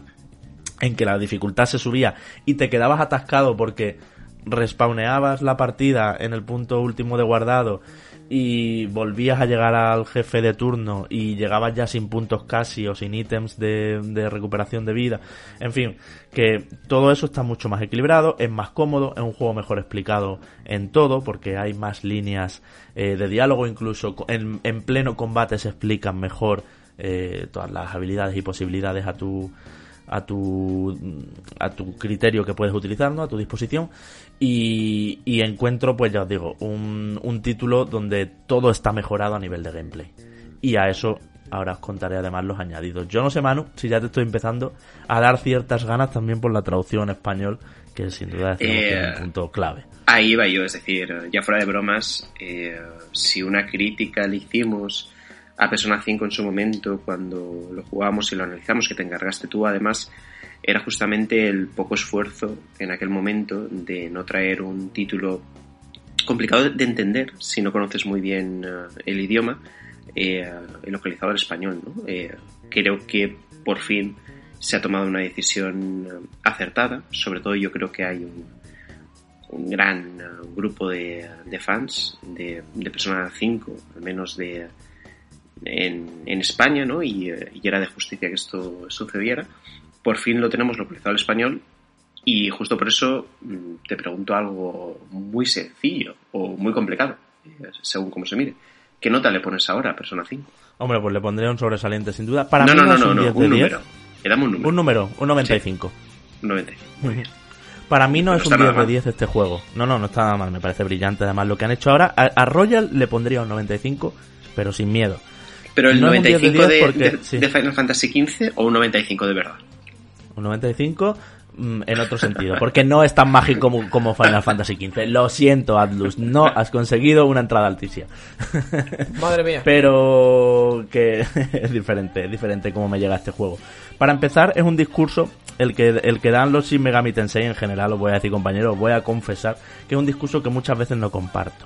en que la dificultad se subía y te quedabas atascado porque respawneabas la partida en el punto último de guardado y volvías a llegar al jefe de turno y llegabas ya sin puntos casi o sin ítems de, recuperación de vida. En fin, que todo eso está mucho más equilibrado, es más cómodo, es un juego mejor explicado en todo porque hay más líneas eh, de diálogo, incluso en, en, pleno combate se explican mejor eh, todas las habilidades y posibilidades a tu a tu a tu criterio que puedes utilizar, ¿no? a tu disposición y, y encuentro, pues ya os digo, un, un título donde todo está mejorado a nivel de gameplay. Y a eso ahora os contaré además los añadidos. Yo no sé, Manu, si ya te estoy empezando a dar ciertas ganas también por la traducción en español, que sin duda es un Eh, punto clave. Ahí va yo, es decir, ya fuera de bromas, eh, si una crítica le hicimos a Persona 5 en su momento, cuando lo jugamos y lo analizamos, que te encargaste tú además, era justamente el poco esfuerzo en aquel momento de no traer un título complicado de entender si no conoces muy bien uh, el idioma, eh, localizado al español. Eh, creo que por fin se ha tomado una decisión uh, acertada, sobre todo yo creo que hay un, un gran grupo de, de fans de, de, Persona 5, al menos de en, en España, ¿no? Y, era de justicia que esto sucediera por fin lo tenemos localizado al español y justo por eso mm, te pregunto algo muy sencillo o muy complicado, según cómo se mire. ¿Qué nota le pones ahora a Persona 5? Hombre, pues le pondré un sobresaliente sin duda. Para no, mí no, no, no, no, no, un, 10 un de 10. número. Le damos un número. Un número, un 95. Sí, un 95. Muy bien. Para mí no, No es un 10 nada de mal. 10 este juego. No, no, no está nada mal. Me parece brillante además lo que han hecho ahora. A, a Royal le pondría un 95, pero sin miedo. Pero el No es un 10 de 95 de, 10 porque- de- sí. de Final Fantasy XV o un 95 de verdad. Un 95 mm, en otro sentido, porque no es tan mágico como, como Final Fantasy XV. Lo siento, Atlus, no has conseguido una entrada alticia. Madre mía. Pero que es diferente, es diferente cómo me llega este juego. Para empezar, es un discurso, el que, el que dan los Shin Megami Tensei en general, os voy a decir compañeros, os voy a confesar, que es un discurso que muchas veces no comparto.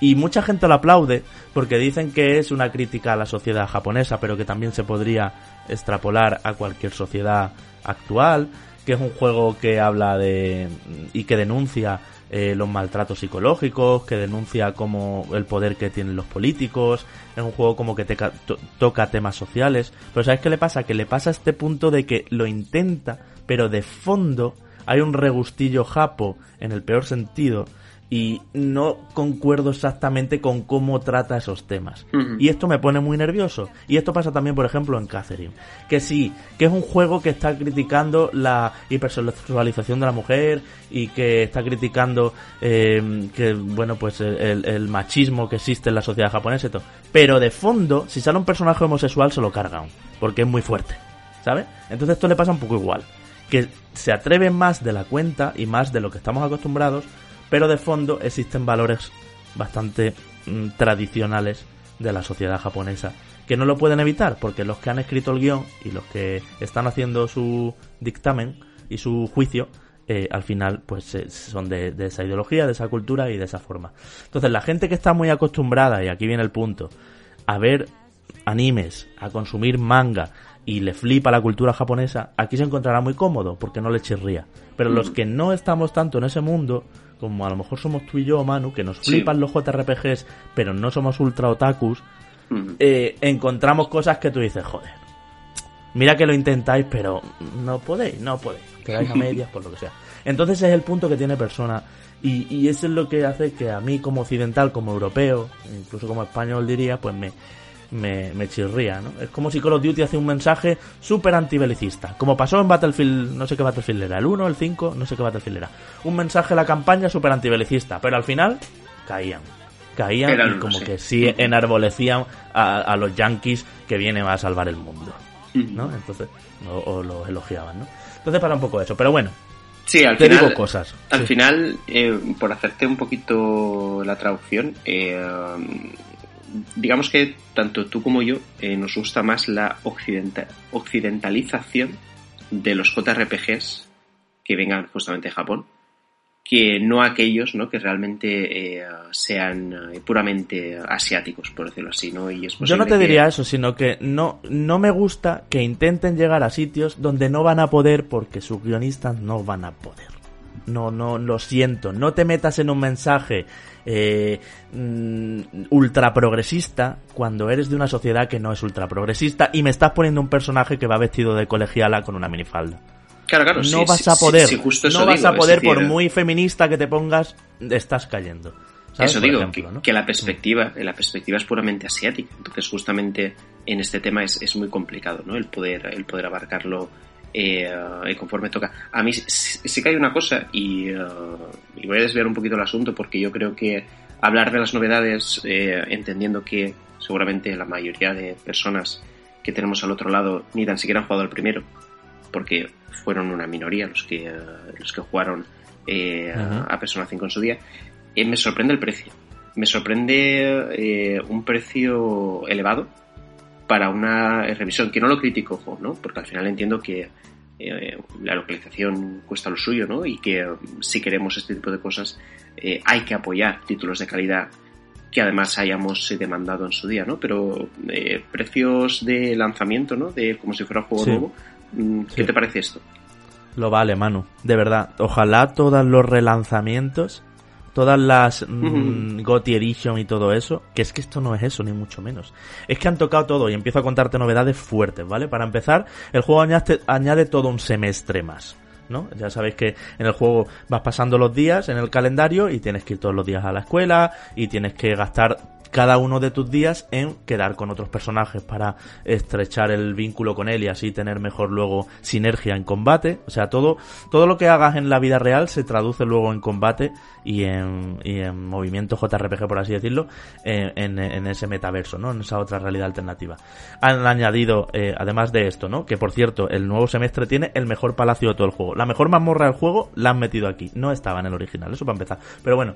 Y mucha gente lo aplaude porque dicen que es una crítica a la sociedad japonesa, pero que también se podría extrapolar a cualquier sociedad actual, que es un juego que habla de y que denuncia eh, los maltratos psicológicos, que denuncia como el poder que tienen los políticos, es un juego como que te ca- to- toca temas sociales, pero ¿sabes qué le pasa? Que le pasa este punto de que lo intenta, pero de fondo hay un regustillo japo en el peor sentido y no concuerdo exactamente con cómo trata esos temas. Y esto me pone muy nervioso. Y esto pasa también, por ejemplo, en Catherine. Que sí, que es un juego que está criticando la hipersexualización de la mujer y que está criticando eh, que, bueno, pues el, machismo que existe en la sociedad japonesa y todo. Pero de fondo, si sale un personaje homosexual, se lo cargan. Porque es muy fuerte. ¿Sabes? Entonces esto le pasa un poco igual. Que se atreve más de la cuenta y más de lo que estamos acostumbrados pero de fondo existen valores bastante mm, tradicionales de la sociedad japonesa que no lo pueden evitar porque los que han escrito el guion y los que están haciendo su dictamen y su juicio eh, al final pues eh, son de, de, esa ideología, de esa cultura y de esa forma. Entonces la gente que está muy acostumbrada, y aquí viene el punto, a ver animes, a consumir manga y le flipa la cultura japonesa, aquí se encontrará muy cómodo porque no le chirría. Pero los mm. que no estamos tanto en ese mundo, como a lo mejor somos tú y yo, Manu, que nos flipan los JRPGs, pero no somos ultra otakus, eh, encontramos cosas que tú dices, joder, mira que lo intentáis, pero no podéis, no podéis, quedáis a medias por lo que sea. Entonces es el punto que tiene persona y, y eso es lo que hace que a mí como occidental, como europeo, incluso como español diría, pues me, me, me chirría, ¿no? Es como si Call of Duty hace un mensaje súper antibelicista, como pasó en Battlefield, no sé qué Battlefield era, el 1, el 5, no sé qué Battlefield era. Un mensaje a la campaña súper antibelicista, pero al final caían. Caían y como que sí enarbolecían a, los yankees que vienen a salvar el mundo, ¿no? Entonces, o, los elogiaban, ¿no? Entonces para un poco eso, pero bueno, Sí, al final, cosas. Al final, eh, por hacerte un poquito la traducción, eh, digamos que tanto tú como yo eh, nos gusta más la occidentalización de los JRPGs que vengan justamente de Japón que no aquellos ¿no? que realmente eh, sean eh, puramente asiáticos, por decirlo así. ¿no? Y Yo no te diría eso, sino que no, no me gusta que intenten llegar a sitios donde no van a poder porque sus guionistas no van a poder. No, no, lo siento. No te metas en un mensaje eh, mm, ultra progresista cuando eres de una sociedad que no es ultra progresista y me estás poniendo un personaje que va vestido de colegiala con una minifalda. Claro, claro, no vas a poder, no vas a poder por muy feminista que te pongas, estás cayendo. Eso digo, que, la perspectiva, la perspectiva es puramente asiática. Entonces, justamente en este tema es, es muy complicado, ¿no? El poder, el poder abarcarlo eh, conforme toca. A mí sí, que hay una cosa, y, eh, y, voy a desviar un poquito el asunto porque yo creo que hablar de las novedades, eh, entendiendo que seguramente la mayoría de personas que tenemos al otro lado ni tan siquiera han jugado al primero, porque fueron una minoría los que, los que jugaron a Persona 5 en su día, me sorprende el precio. Me sorprende un precio elevado para una revisión, que no lo critico, ¿no? Porque al final entiendo que eh, la localización cuesta lo suyo, ¿no? Y que mm, si queremos este tipo de cosas eh, hay que apoyar títulos de calidad que además hayamos eh, demandado en su día, ¿no? Pero precios de lanzamiento, ¿no? De como si fuera un juego nuevo, mm, ¿qué te parece esto? Lo vale, Manu, de verdad. Ojalá todos los relanzamientos todas las mm, Edition y todo eso, que es que esto no es eso, ni mucho menos. Es que han tocado todo y empiezo a contarte novedades fuertes, ¿vale? Para empezar, el juego añade, añade todo un semestre más. ¿no? Ya sabéis que en el juego vas pasando los días en el calendario y tienes que ir todos los días a la escuela y tienes que gastar cada uno de tus días en quedar con otros personajes para estrechar el vínculo con él y así tener mejor luego sinergia en combate. O sea, todo, todo lo que hagas en la vida real se traduce luego en combate y en, y en movimiento JRPG, por así decirlo, en, en, ese metaverso, ¿no? En esa otra realidad alternativa. Han añadido, eh, además de esto, ¿no? Que por cierto, el nuevo semestre tiene el mejor palacio de todo el juego. La mejor mazmorra del juego la han metido aquí. No estaba en el original, eso para empezar. Pero bueno,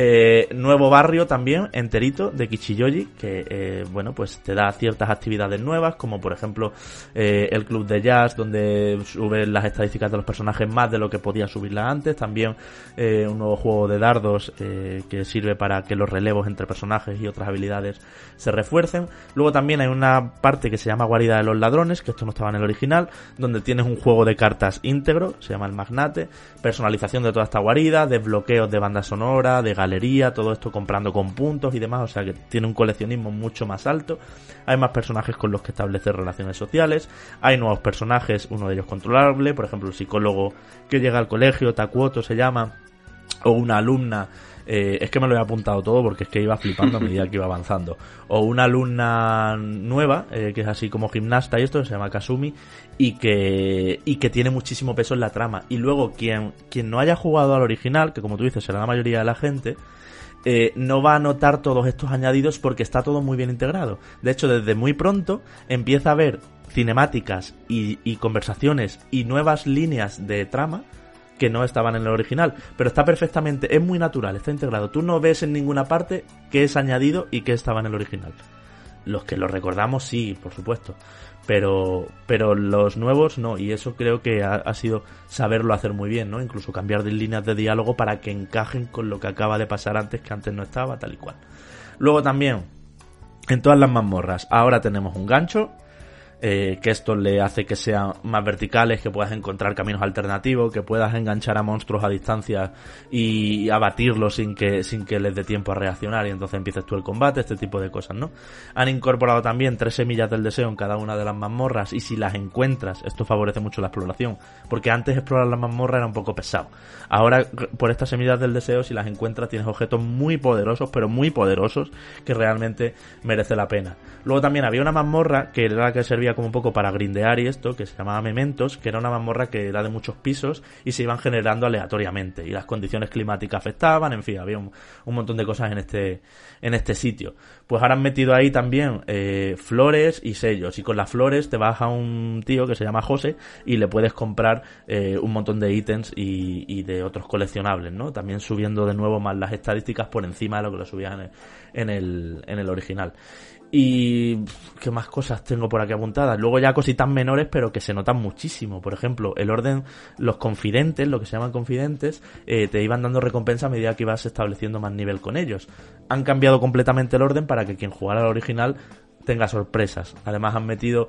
eh, nuevo barrio también, enterito, de Kichiyoji, que, eh, bueno, pues te da ciertas actividades nuevas, como por ejemplo eh, el club de jazz, donde sube las estadísticas de los personajes más de lo que podía subirla antes. También un nuevo juego de dardos que sirve para que los relevos entre personajes y otras habilidades se refuercen. Luego también hay una parte que se llama Guarida de los Ladrones, que esto no estaba en el original, donde tienes un juego de cartas íntegro, se llama el Magnate, personalización de toda esta guarida, desbloqueos de banda sonora, de galería, todo esto comprando con puntos y demás, o sea que tiene un coleccionismo mucho más alto. Hay más personajes con los que establecer relaciones sociales. Hay nuevos personajes, uno de ellos controlable, por ejemplo, el psicólogo que llega al colegio, Takuoto se llama, o una alumna eh, es que me lo he apuntado todo porque es que iba flipando a medida que iba avanzando. O una alumna nueva, eh, que es así como gimnasta y esto, se llama Kasumi, y que, y que tiene muchísimo peso en la trama. Y luego quien, quien no haya jugado al original, que como tú dices será la mayoría de la gente, eh, no va a notar todos estos añadidos porque está todo muy bien integrado. De hecho, desde muy pronto empieza a haber cinemáticas y conversaciones y nuevas líneas de trama que no estaban en el original. Pero está perfectamente, es muy natural, está integrado. Tú no ves en ninguna parte que es añadido y que estaba en el original. Los que lo recordamos, sí, por supuesto. Pero, pero los nuevos no, y eso creo que ha, sido saberlo hacer muy bien, ¿no? Incluso cambiar de líneas de diálogo para que encajen con lo que acaba de pasar antes, que antes no estaba, tal y cual. Luego también, en todas las mazmorras, ahora tenemos un gancho, eh, que esto le hace que sean más verticales, que puedas encontrar caminos alternativos, que puedas enganchar a monstruos a distancia y abatirlos sin que, sin que les dé tiempo a reaccionar y entonces empieces tú el combate, este tipo de cosas, ¿no? Han incorporado también tres semillas del deseo en cada una de las mazmorras y si las encuentras, esto favorece mucho la exploración, porque antes explorar las mazmorras era un poco pesado. Ahora, por estas semillas del deseo, si las encuentras, tienes objetos muy poderosos, pero muy poderosos, que realmente merece la pena. Luego también había una mazmorra que era la que servía como un poco para grindear y esto, que se llamaba Mementos, que era una mazmorra que era de muchos pisos y se iban generando aleatoriamente y las condiciones climáticas afectaban, en fin, había un, montón de cosas en este, en este sitio. Pues ahora han metido ahí también eh, flores y sellos y con las flores te vas a un tío que se llama José y le puedes comprar eh, un montón de ítems y, de otros coleccionables, ¿no? También subiendo de nuevo más las estadísticas por encima de lo que lo subían en el, en el original. Y qué más cosas tengo por aquí apuntadas. Luego ya cositas menores, pero que se notan muchísimo. Por ejemplo, el orden, los confidentes, lo que se llaman confidentes, eh, te iban dando recompensa a medida que ibas estableciendo más nivel con ellos. Han cambiado completamente el orden para que quien jugara al original tenga sorpresas. Además han metido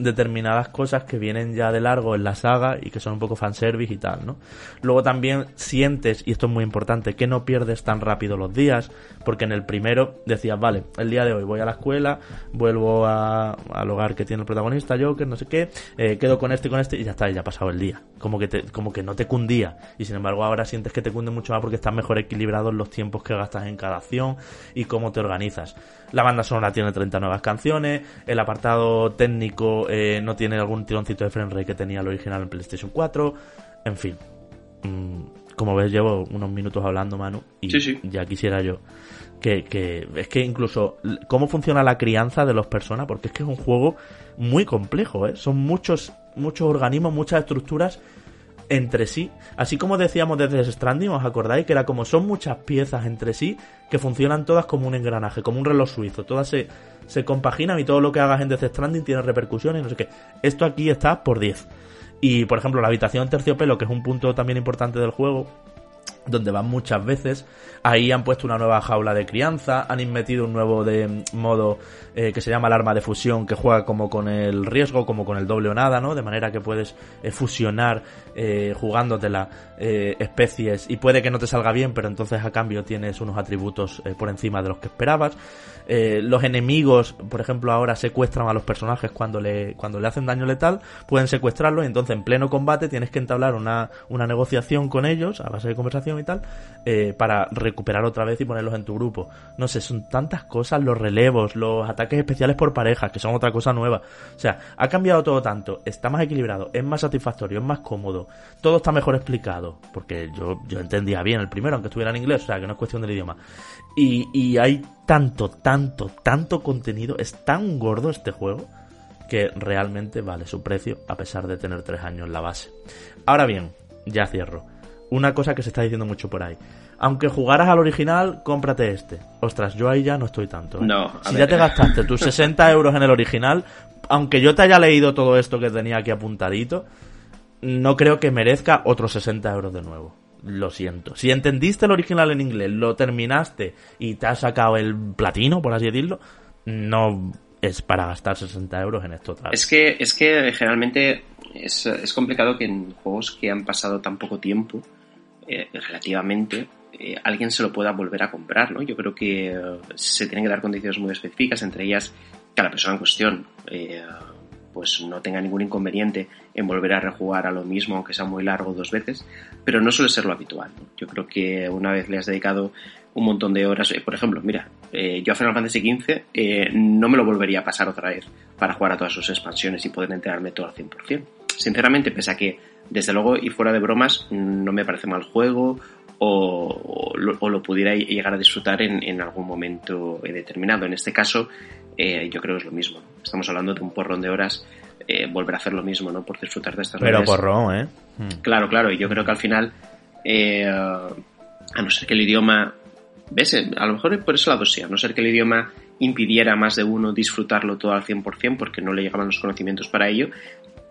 determinadas cosas que vienen ya de largo en la saga y que son un poco fanservice y tal, ¿no? Luego también sientes, y esto es muy importante, que no pierdes tan rápido los días, porque en el primero decías, vale, el día de hoy voy a la escuela, vuelvo al hogar que tiene el protagonista, Joker, no sé qué, eh, quedo con este y con este y ya está, ya ha pasado el día. Como que, te, como que no te cundía. Y sin embargo ahora sientes que te cunde mucho más porque estás mejor equilibrado en los tiempos que gastas en cada acción y cómo te organizas. La banda sonora tiene 30 nuevas canciones, el apartado técnico eh, no tiene algún tironcito de frame rate que tenía el original en PlayStation 4, en fin. Mm, como ves, llevo unos minutos hablando, Manu, y ya quisiera yo que, que, es que incluso cómo funciona la crianza de los personas, porque es que es un juego muy complejo, ¿eh? son muchos, muchos organismos, muchas estructuras entre sí. Así como decíamos desde Stranding, ¿os acordáis? Que era como son muchas piezas entre sí que funcionan todas como un engranaje, como un reloj suizo. Todas se, se compaginan y todo lo que hagas en Death Stranding tiene repercusiones no sé qué. Esto aquí está por 10. Y por ejemplo, la habitación terciopelo, que es un punto también importante del juego, donde van muchas veces. Ahí han puesto una nueva jaula de crianza, han metido un nuevo de modo eh, que se llama el arma de fusión, que juega como con el riesgo, como con el doble o nada, ¿no? De manera que puedes eh, fusionar eh, jugándotela eh, especies y puede que no te salga bien, pero entonces a cambio tienes unos atributos por encima de los que esperabas. Los enemigos, por ejemplo, ahora secuestran a los personajes cuando le, cuando le hacen daño letal, pueden secuestrarlos y entonces en pleno combate tienes que entablar una, una negociación con ellos a base de conversación y tal, para recuperar otra vez y ponerlos en tu grupo. No sé, son tantas cosas, los relevos, los ataques especiales por parejas, que son otra cosa nueva. O sea, ha cambiado todo tanto, está más equilibrado, es más satisfactorio, es más cómodo, todo está mejor explicado, porque yo, yo entendía bien el primero, aunque estuviera en inglés, o sea, que no es cuestión del idioma. Y, y hay tanto, tanto, tanto contenido, es tan gordo este juego, que realmente vale su precio, a pesar de tener tres años la base. Ahora bien, ya cierro. Una cosa que se está diciendo mucho por ahí aunque jugaras al original, cómprate este. Ostras, yo ahí ya no estoy tanto. ¿eh? No, si ya te gastaste tus 60 euros en el original, aunque yo te haya leído todo esto que tenía aquí apuntadito, no creo que merezca otros 60 euros de nuevo. Lo siento. Si entendiste el original en inglés, lo terminaste y te has sacado el platino, por así decirlo, no es para gastar 60 euros en esto. Es que, es que generalmente es, es complicado que en juegos que han pasado tan poco tiempo, eh, relativamente, eh, alguien se lo pueda volver a comprar, ¿no? Yo creo que eh, se tienen que dar condiciones muy específicas, entre ellas que la persona en cuestión eh, pues no tenga ningún inconveniente en volver a rejugar a lo mismo, aunque sea muy largo dos veces, pero no suele ser lo habitual. Yo creo que una vez le has dedicado un montón de horas, por ejemplo, mira, yo a Final Fantasy XV no me lo volvería a pasar otra vez para jugar a todas sus expansiones y poder enterarme todo al 100%. Sinceramente, pese a que, desde luego, y fuera de bromas, no me parece mal juego o, lo, pudiera llegar a disfrutar en, algún momento determinado. En este caso, eh, yo creo que es lo mismo. Estamos hablando de un porrón de horas, eh, volver a hacer lo mismo, ¿no? Por disfrutar de estas Pero porrón, ¿eh? Hmm. Claro, claro, y yo creo que al final, eh, a no ser que el idioma... ¿Ves? A lo mejor por ese lado sí, a no ser que el idioma impidiera a más de uno disfrutarlo todo al 100% porque no le llegaban los conocimientos para ello,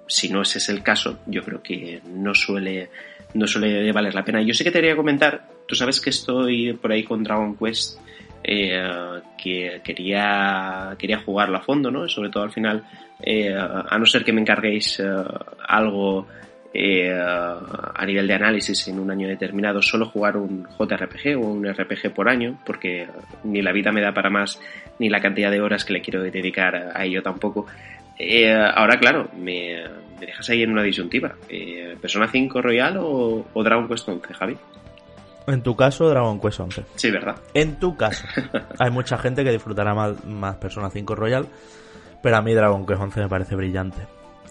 si no ese es el caso, yo creo que no suele no suele valer la pena. Yo sé que te quería comentar, tú sabes que estoy por ahí con Dragon Quest, eh, que quería, quería jugarlo a fondo, ¿no? Sobre todo al final, eh, a no ser que me encarguéis eh, algo a nivel de análisis en un año determinado, solo jugar un JRPG o un RPG por año, porque ni la vida me da para más, ni la cantidad de horas que le quiero dedicar a ello tampoco. ahora, claro, me, dejas ahí en una disyuntiva. ¿Persona 5 Royal o, Dragon Quest 11, Javi? En tu caso, Dragon Quest 11. Sí, ¿verdad? En tu caso. Hay mucha gente que disfrutará más, más Persona 5 Royal, pero a mí Dragon Quest 11 me parece brillante.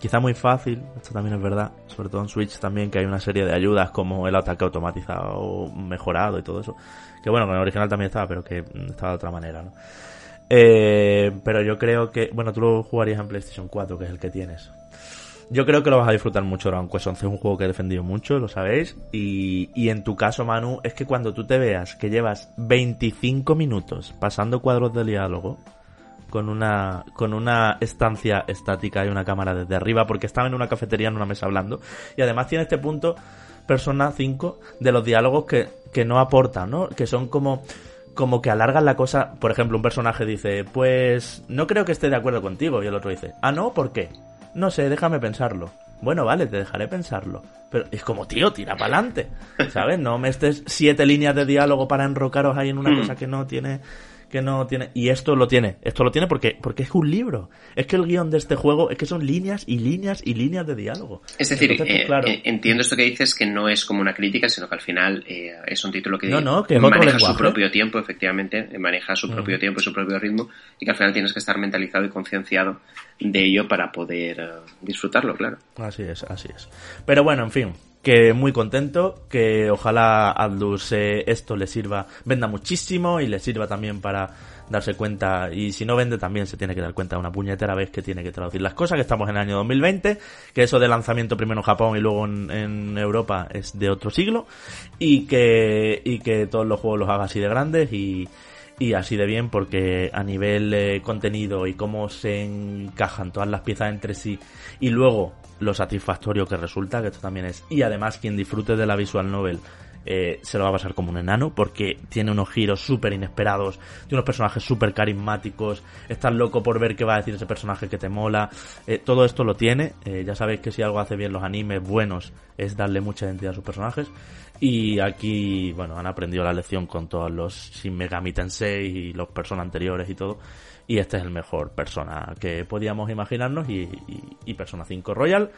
Quizá muy fácil, esto también es verdad, sobre todo en Switch también, que hay una serie de ayudas como el ataque automatizado, mejorado y todo eso. Que bueno, con el original también estaba, pero que estaba de otra manera, ¿no? Eh, pero yo creo que, bueno, tú lo jugarías en PlayStation 4, que es el que tienes. Yo creo que lo vas a disfrutar mucho Dragon Quest 11 es un juego que he defendido mucho, lo sabéis. Y, y en tu caso, Manu, es que cuando tú te veas que llevas 25 minutos pasando cuadros de diálogo con una, con una estancia estática y una cámara desde arriba, porque estaba en una cafetería en una mesa hablando, y además tiene este punto, Persona 5, de los diálogos que, que no aportan, ¿no? Que son como como que alargan la cosa. Por ejemplo, un personaje dice, pues no creo que esté de acuerdo contigo. Y el otro dice, ah, no, ¿por qué? No sé, déjame pensarlo. Bueno, vale, te dejaré pensarlo. Pero es como, tío, tira para adelante. ¿Sabes? No me estés siete líneas de diálogo para enrocaros ahí en una hmm. cosa que no tiene que no tiene y esto lo tiene esto lo tiene porque porque es un libro. Es que el guion de este juego es que son líneas y líneas y líneas de diálogo. Es decir pues, eh, eh, entiendo esto que dices que no es como una crítica sino que al final eh, es un título que, maneja su propio tiempo efectivamente maneja su propio mm. tiempo y su propio ritmo y que al final tienes que estar mentalizado y concienciado de ello para poder disfrutarlo claro. Así es así es. Pero bueno en fin que muy contento, que ojalá Atlus eh, esto le sirva, venda muchísimo y le sirva también para darse cuenta, y si no vende también se tiene que dar cuenta una puñetera vez que tiene que traducir las cosas, que estamos en el año 2020, que eso de lanzamiento primero en Japón y luego en, Europa es de otro siglo, y que, y que todos los juegos los haga así de grandes y, y así de bien porque a nivel eh, contenido y cómo se encajan todas las piezas entre sí y luego lo satisfactorio que resulta, que esto también es. Y además, quien disfrute de la visual novel eh, se lo va a pasar como un enano porque tiene unos giros súper inesperados, tiene unos personajes súper carismáticos, estás loco por ver qué va a decir ese personaje que te mola. Eh, todo esto lo tiene. Eh, ya sabéis que si algo hace bien los animes buenos es darle mucha identidad a sus personajes. Y aquí, bueno, han aprendido la lección con todos los Shin Megami Tensei y los personas anteriores y todo y este es el mejor Persona que podíamos imaginarnos y, Persona 5 Royal.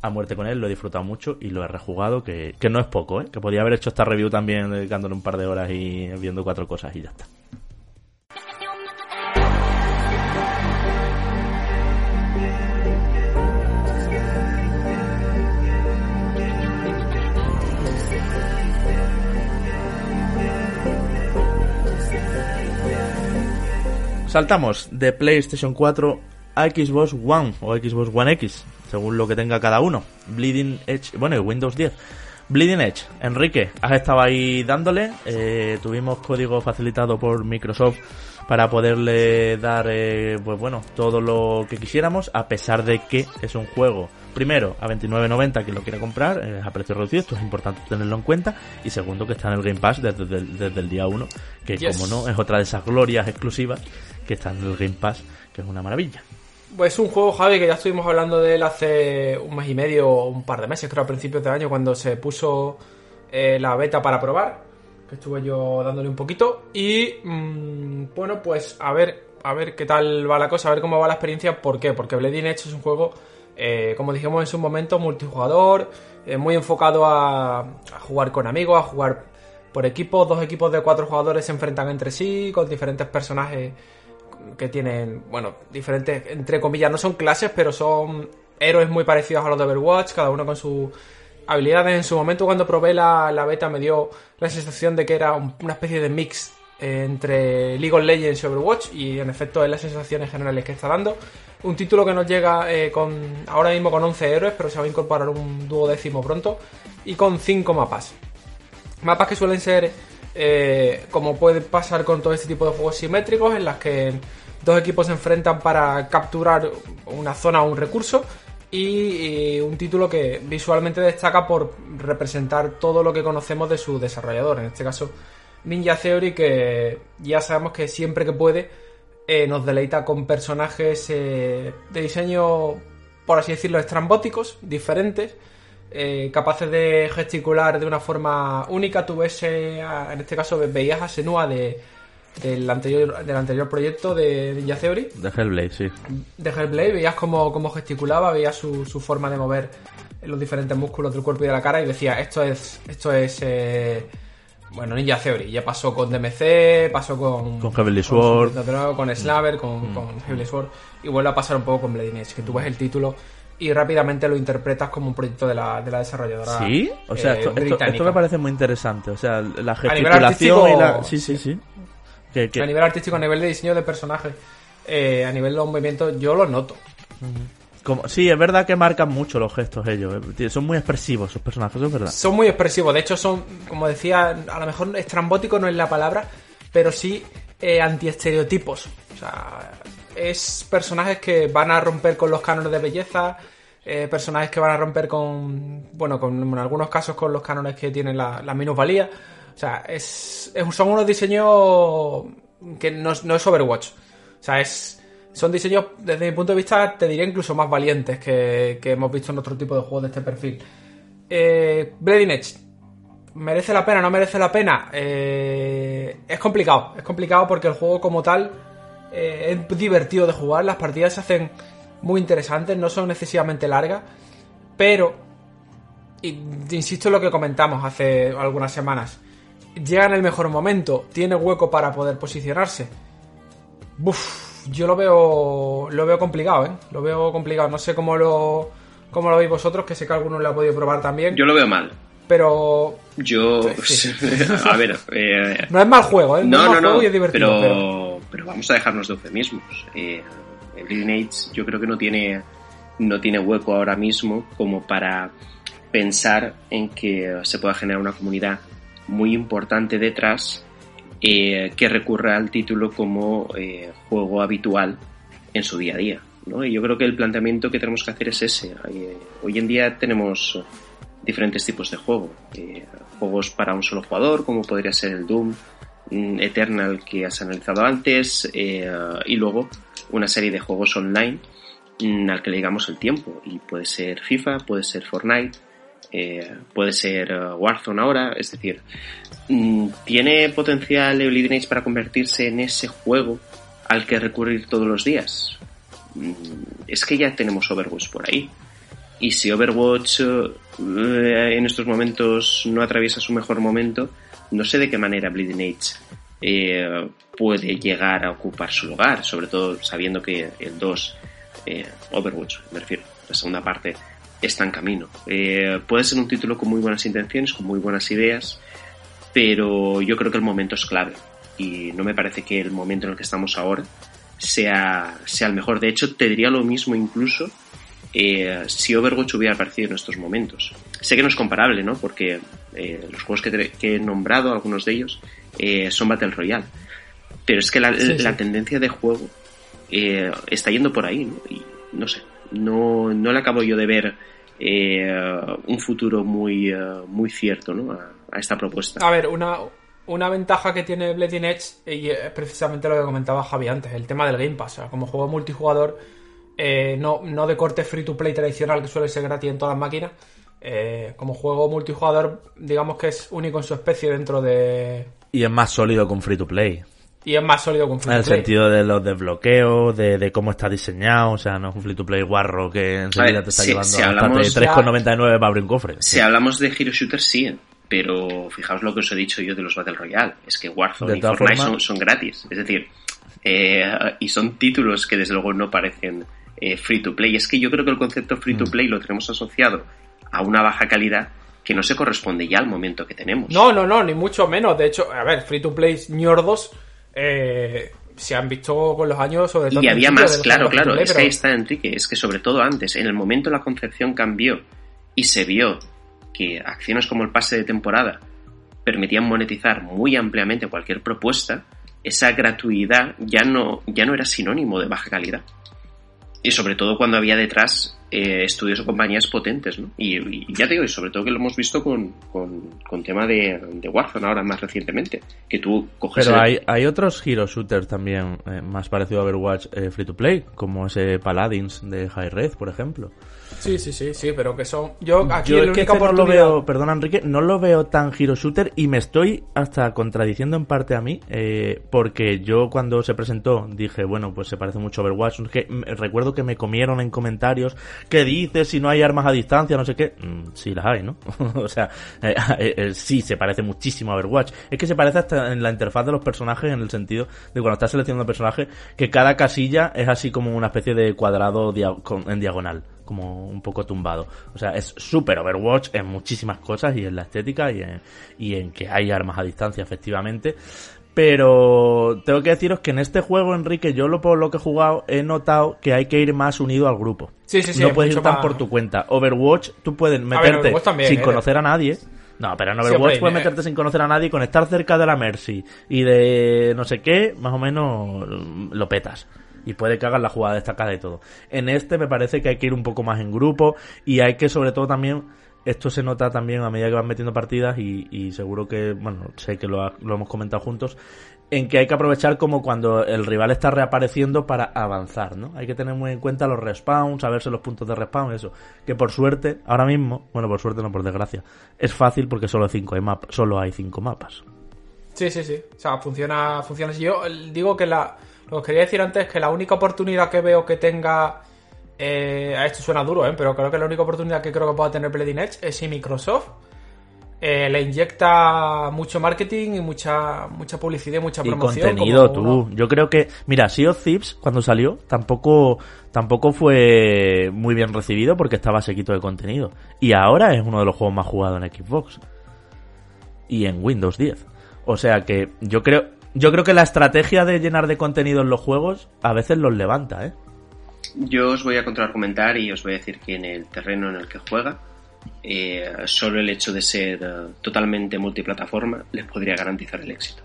A muerte con él, lo he disfrutado mucho y lo he rejugado, que, que no es poco, ¿eh? que podía haber hecho esta review también dedicándole un par de horas y viendo cuatro cosas y ya está. Saltamos de PlayStation 4 a Xbox One o Xbox One X, según lo que tenga cada uno. Bleeding Edge, bueno, Windows 10. Bleeding Edge, Enrique, has estado ahí dándole. Eh, tuvimos código facilitado por Microsoft para poderle dar, eh, pues bueno, todo lo que quisiéramos, a pesar de que es un juego primero, a 29.90 quien lo quiere comprar, es a precio reducido, esto es importante tenerlo en cuenta. Y segundo, que está en el Game Pass desde, el día 1, que como no, es otra de esas glorias exclusivas que está en el Game Pass, que es una maravilla. Pues es un juego, Javi, que ya estuvimos hablando de él hace un mes y medio o un par de meses, creo, a principios de año, cuando se puso eh, la beta para probar. que estuve yo dándole un poquito. Y mm, bueno, pues a ver, a ver qué tal va la cosa, a ver cómo va la experiencia. ¿Por qué? Porque Bleeding Edge es un juego, eh, como dijimos en su momento, multijugador, eh, muy enfocado a jugar con amigos, a jugar por equipos. Dos equipos de cuatro jugadores se enfrentan entre sí, con diferentes personajes que tienen, bueno, diferentes, entre comillas, no son clases, pero son héroes muy parecidos a los de Overwatch, cada uno con sus habilidades. En su momento, cuando probé la, la beta, me dio la sensación de que era un- una especie de mix eh, entre League of Legends y Overwatch, y en efecto es las sensaciones generales que está dando. Un título que nos llega eh, con ahora mismo con 11 héroes, pero se va a incorporar un duodécimo pronto, y con 5 mapas. Mapas que suelen ser, eh, como puede pasar con todo este tipo de juegos simétricos, en las que dos equipos se enfrentan para capturar una zona o un recurso. Y, un título que visualmente destaca por representar todo lo que conocemos de su desarrollador, en este caso Ninja Theory, que ya sabemos que siempre que puede eh, nos deleita con personajes eh, de diseño, por así decirlo, estrambóticos, diferentes, eh, capaces de gesticular de una forma única. Tú ves, eh, a- en este caso, ve- veías a Senua de, del, anterior, del anterior proyecto de Ninja Theory, De Hellblade, sí. de Hellblade, veías cómo, cómo gesticulaba, veías su, su forma de mover los diferentes músculos del cuerpo y de la cara y decía, esto es, esto es, eh, bueno, Ninja Theory. Ya pasó con DMC, pasó con... Con Heavenly Sword. Con, con Slaver, con, con Heavenly Sword. Y vuelve a pasar un poco con Blade Edge, que tú ves el título y rápidamente lo interpretas como un proyecto de la, de la desarrolladora ¿Sí? O sea, eh, esto, esto- me parece muy interesante. O sea, la gesticulación y la... Sí, sí, sí. A nivel artístico, a nivel de diseño de personajes, eh, a nivel de los movimientos, yo lo noto. como- sí, es verdad que marcan mucho los gestos ellos. eh. Son muy expresivos sus personajes, es verdad. Son muy expresivos, de hecho son, como decía, a lo mejor estrambótico no es la palabra, pero sí eh, antiestereotipos. O sea, es personajes que van a romper con los cánones de belleza, eh, personajes que van a romper con, bueno, con en algunos casos con los cánones que tienen la, la minusvalía. O sea, es, son unos diseños que no, es- no es Overwatch. O sea, es, son diseños, desde mi punto de vista, te diría incluso más valientes que, que hemos visto en otro tipo de juegos de este perfil. Eh, Edge. ¿Merece la pena? ¿No merece la pena? Eh, es complicado. Es complicado porque el juego como tal eh, es divertido de jugar. Las partidas se hacen muy interesantes, no son excesivamente largas. Pero, insisto en lo que comentamos hace algunas semanas. Llega en el mejor momento, tiene hueco para poder posicionarse. Buf, yo lo veo lo veo complicado, ¿eh? Lo veo complicado. No sé cómo lo cómo lo veis vosotros, que sé que alguno lo ha podido probar también. Yo lo veo mal. Pero Yo, Sí. a ver, eh, no es mal juego, ¿eh? No, no, es no, mal no, juego y es divertido. pero, pero- pero vamos a dejarnos de eufemismos. Eh, el Bleeding Edge yo creo que no tiene, no tiene hueco ahora mismo como para pensar en que se pueda generar una comunidad muy importante detrás eh, que recurra al título como eh, juego habitual en su día a día. ¿no? Y yo creo que el planteamiento que tenemos que hacer es ese. Eh, hoy en día tenemos diferentes tipos de juego. Eh, juegos para un solo jugador, como podría ser el Doom, mm, Eternal que has analizado antes, eh, y luego una serie de juegos online mm, al que le digamos el tiempo. Y puede ser FIFA, puede ser Fortnite, eh, puede ser Warzone ahora, es decir, mm, ¿tiene potencial Bleeding Edge para convertirse en ese juego al que recurrir todos los días? Es que ya tenemos Overwatch por ahí. Y si Overwatch eh, en estos momentos no atraviesa su mejor momento, no sé de qué manera Bleeding Edge eh, puede llegar a ocupar su lugar, sobre todo sabiendo que el 2, eh, Overwatch, me refiero, la segunda parte, está en camino. Eh, puede ser un título con muy buenas intenciones, con muy buenas ideas, pero yo creo que el momento es clave. Y no me parece que el momento en el que estamos ahora sea, sea el mejor. De hecho, te diría lo mismo incluso eh, si Overwatch hubiera aparecido en estos momentos. Sé que no es comparable, ¿no? Porque eh, los juegos que, he nombrado, algunos de ellos, eh, son Battle Royale. Pero es que la, Sí, la sí. tendencia de juego eh, está yendo por ahí, ¿no? Y no sé, no, no le acabo yo de ver eh, un futuro muy, muy cierto, ¿no? A, a esta propuesta. A ver, una, una ventaja que tiene Bleeding Edge, y es precisamente lo que comentaba Javi antes, el tema del Game Pass. O sea, como juego multijugador, eh, no, no de corte free to play tradicional que suele ser gratis en todas las máquinas, eh, como juego multijugador, digamos que es único en su especie dentro de... Y es más sólido con free to play. Y es más sólido con free En to el play. sentido de los desbloqueos, de, de cómo está diseñado, o sea, no es un free to play guarro que enseguida ver, te está si- llevando si a hablamos- 3,99 para abrir un cofre. Si hablamos de Hero Shooter, sí, pero fijaos lo que os he dicho yo de los Battle Royale. Es que Warzone De y Fortnite son gratis. Es decir, eh, y son títulos que desde luego no parecen eh, free to play. Es que yo creo que el concepto free Mm. to play lo tenemos asociado a una baja calidad que no se corresponde ya al momento que tenemos. No, no, no, ni mucho menos. De hecho, a ver, free to play ñordos eh, se han visto con los años, sobre todo. Y había más, claro, claro. play, Es que ahí está Enrique. Es que sobre todo antes, en el momento la concepción cambió y se vio que acciones como el pase de temporada permitían monetizar muy ampliamente cualquier propuesta, esa gratuidad ya no, ya no era sinónimo de baja calidad. Y sobre todo cuando había detrás eh, estudios o compañías potentes, ¿no? Y, y ya te digo, y sobre todo que lo hemos visto con, con, con tema de, de Warzone ahora más recientemente, que tú coges... Pero el- hay, hay otros hero shooters también eh, más parecido a Overwatch eh, free to play, como ese Paladins de High Red, por ejemplo. Sí, sí, sí, sí, pero que son. Yo aquí Yo es que este no lo veo, perdona Enrique, no lo veo tan hero shooter y me estoy hasta contradiciendo en parte a mí, eh, porque yo cuando se presentó dije, bueno, pues se parece mucho a Overwatch, que recuerdo que me comieron en comentarios, ¿qué dices si no hay armas a distancia, no sé qué? Mm, sí las hay, ¿no? o sea, eh, eh, eh, sí, se parece muchísimo a Overwatch. Es que se parece hasta en la interfaz de los personajes en el sentido de cuando estás seleccionando personaje, que cada casilla es así como una especie de cuadrado dia- con- en diagonal como un poco tumbado. O sea, es súper Overwatch en muchísimas cosas y en la estética y en, y en que hay armas a distancia, efectivamente. Pero tengo que deciros que en este juego, Enrique, yo lo, por lo que he jugado he notado que hay que ir más unido al grupo. Sí, sí, sí, no es puedes ir tan más- por tu cuenta. Overwatch, tú puedes meterte también, sin ¿eh? conocer a nadie. No, pero en Overwatch puedes eh. meterte sin conocer a nadie, con estar cerca de la Mercy y de no sé qué, más o menos lo petas. Y puede que hagas la jugada destacada y todo. En este me parece que hay que ir un poco más en grupo y hay que sobre todo también, esto se nota también a medida que vas metiendo partidas y, seguro que, bueno, sé que lo, hemos comentado juntos, en que hay que aprovechar como cuando el rival está reapareciendo para avanzar, ¿no? Hay que tener muy en cuenta los respawns, saberse los puntos de respawn, eso. Que por suerte, ahora mismo, bueno, por suerte no, por desgracia, es fácil porque solo cinco, hay map- solo hay cinco mapas. Sí, sí, sí. O sea, funciona, funciona. Yo digo que la. Lo que quería decir antes es que la única oportunidad que veo que tenga. Eh, a esto suena duro, ¿eh? Pero creo que la única oportunidad que creo que pueda tener Bleeding Edge es si Microsoft eh, le inyecta mucho marketing y mucha mucha publicidad y mucha Y promoción. contenido, como tú. uno- Yo creo que, mira, Sea of Thieves, cuando salió, tampoco, tampoco fue muy bien recibido porque estaba sequito de contenido. Y ahora es uno de los juegos más jugados en Xbox. Y en Windows 10. O sea que yo creo, yo creo que la estrategia de llenar de contenido en los juegos a veces los levanta, ¿eh? Yo os voy a contraargumentar y os voy a decir que en el terreno en el que juega, eh, solo el hecho de ser eh, totalmente multiplataforma les podría garantizar el éxito.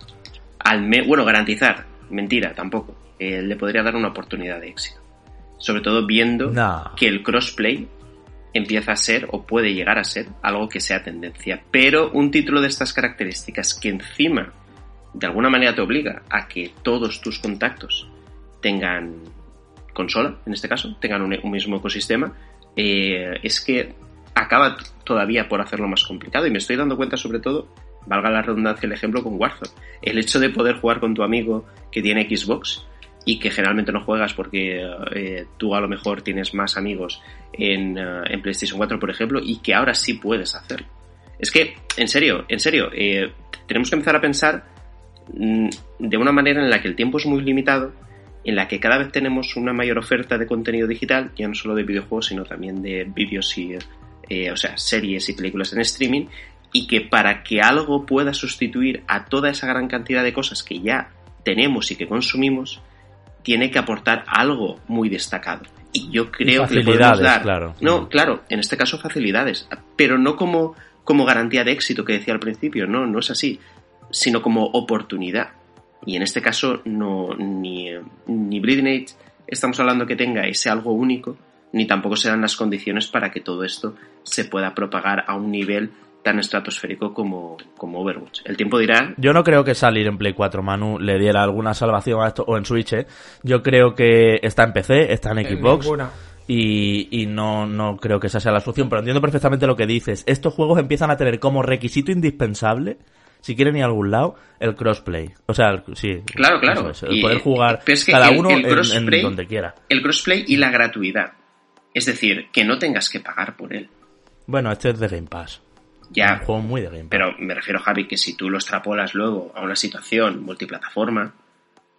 Al me- bueno, garantizar, mentira, tampoco. Eh, le podría dar una oportunidad de éxito. Sobre todo viendo No. que el crossplay empieza a ser o puede llegar a ser algo que sea tendencia. Pero un título de estas características que encima de alguna manera te obliga a que todos tus contactos tengan consola, en este caso, tengan un, mismo ecosistema, eh, es que acaba todavía por hacerlo más complicado. Y me estoy dando cuenta, sobre todo, valga la redundancia, el ejemplo con Warzone. El hecho de poder jugar con tu amigo que tiene Xbox y que generalmente no juegas porque eh, tú a lo mejor tienes más amigos en, eh, en PlayStation 4, por ejemplo, y que ahora sí puedes hacerlo. Es que, en serio, en serio, tenemos que empezar a pensar de una manera en la que el tiempo es muy limitado, en la que cada vez tenemos una mayor oferta de contenido digital, ya no solo de videojuegos, sino también de vídeos y, eh, o sea, series y películas en streaming, y que para que algo pueda sustituir a toda esa gran cantidad de cosas que ya tenemos y que consumimos, tiene que aportar algo muy destacado. Y yo creo que le podemos dar. claro. No, claro, en este caso facilidades, pero no como, como garantía de éxito que decía al principio, no, no es así, sino como oportunidad. Y en este caso, no, ni, ni estamos hablando que tenga ese algo único, ni tampoco se dan las condiciones para que todo esto se pueda propagar a un nivel tan estratosférico como, como Overwatch. El tiempo dirá Yo no creo que salir en Play 4 Manu le diera alguna salvación a esto, o en Switch, ¿eh? Yo creo que está en PC, está en Xbox. Y, y no, no creo que esa sea la solución, pero entiendo perfectamente lo que dices. Estos juegos empiezan a tener como requisito indispensable si quieren ir a algún lado, el crossplay. O sea, el- sí. Claro, claro. es, el Y- poder jugar pero es que cada el- uno el en- en, crossplay- donde quiera. El crossplay y la gratuidad. Es decir, que no tengas que pagar por él. Bueno, este es de Game Pass. Ya, Un juego muy de Game Pass. pero me refiero, Javi, que si tú lo extrapolas luego a una situación multiplataforma,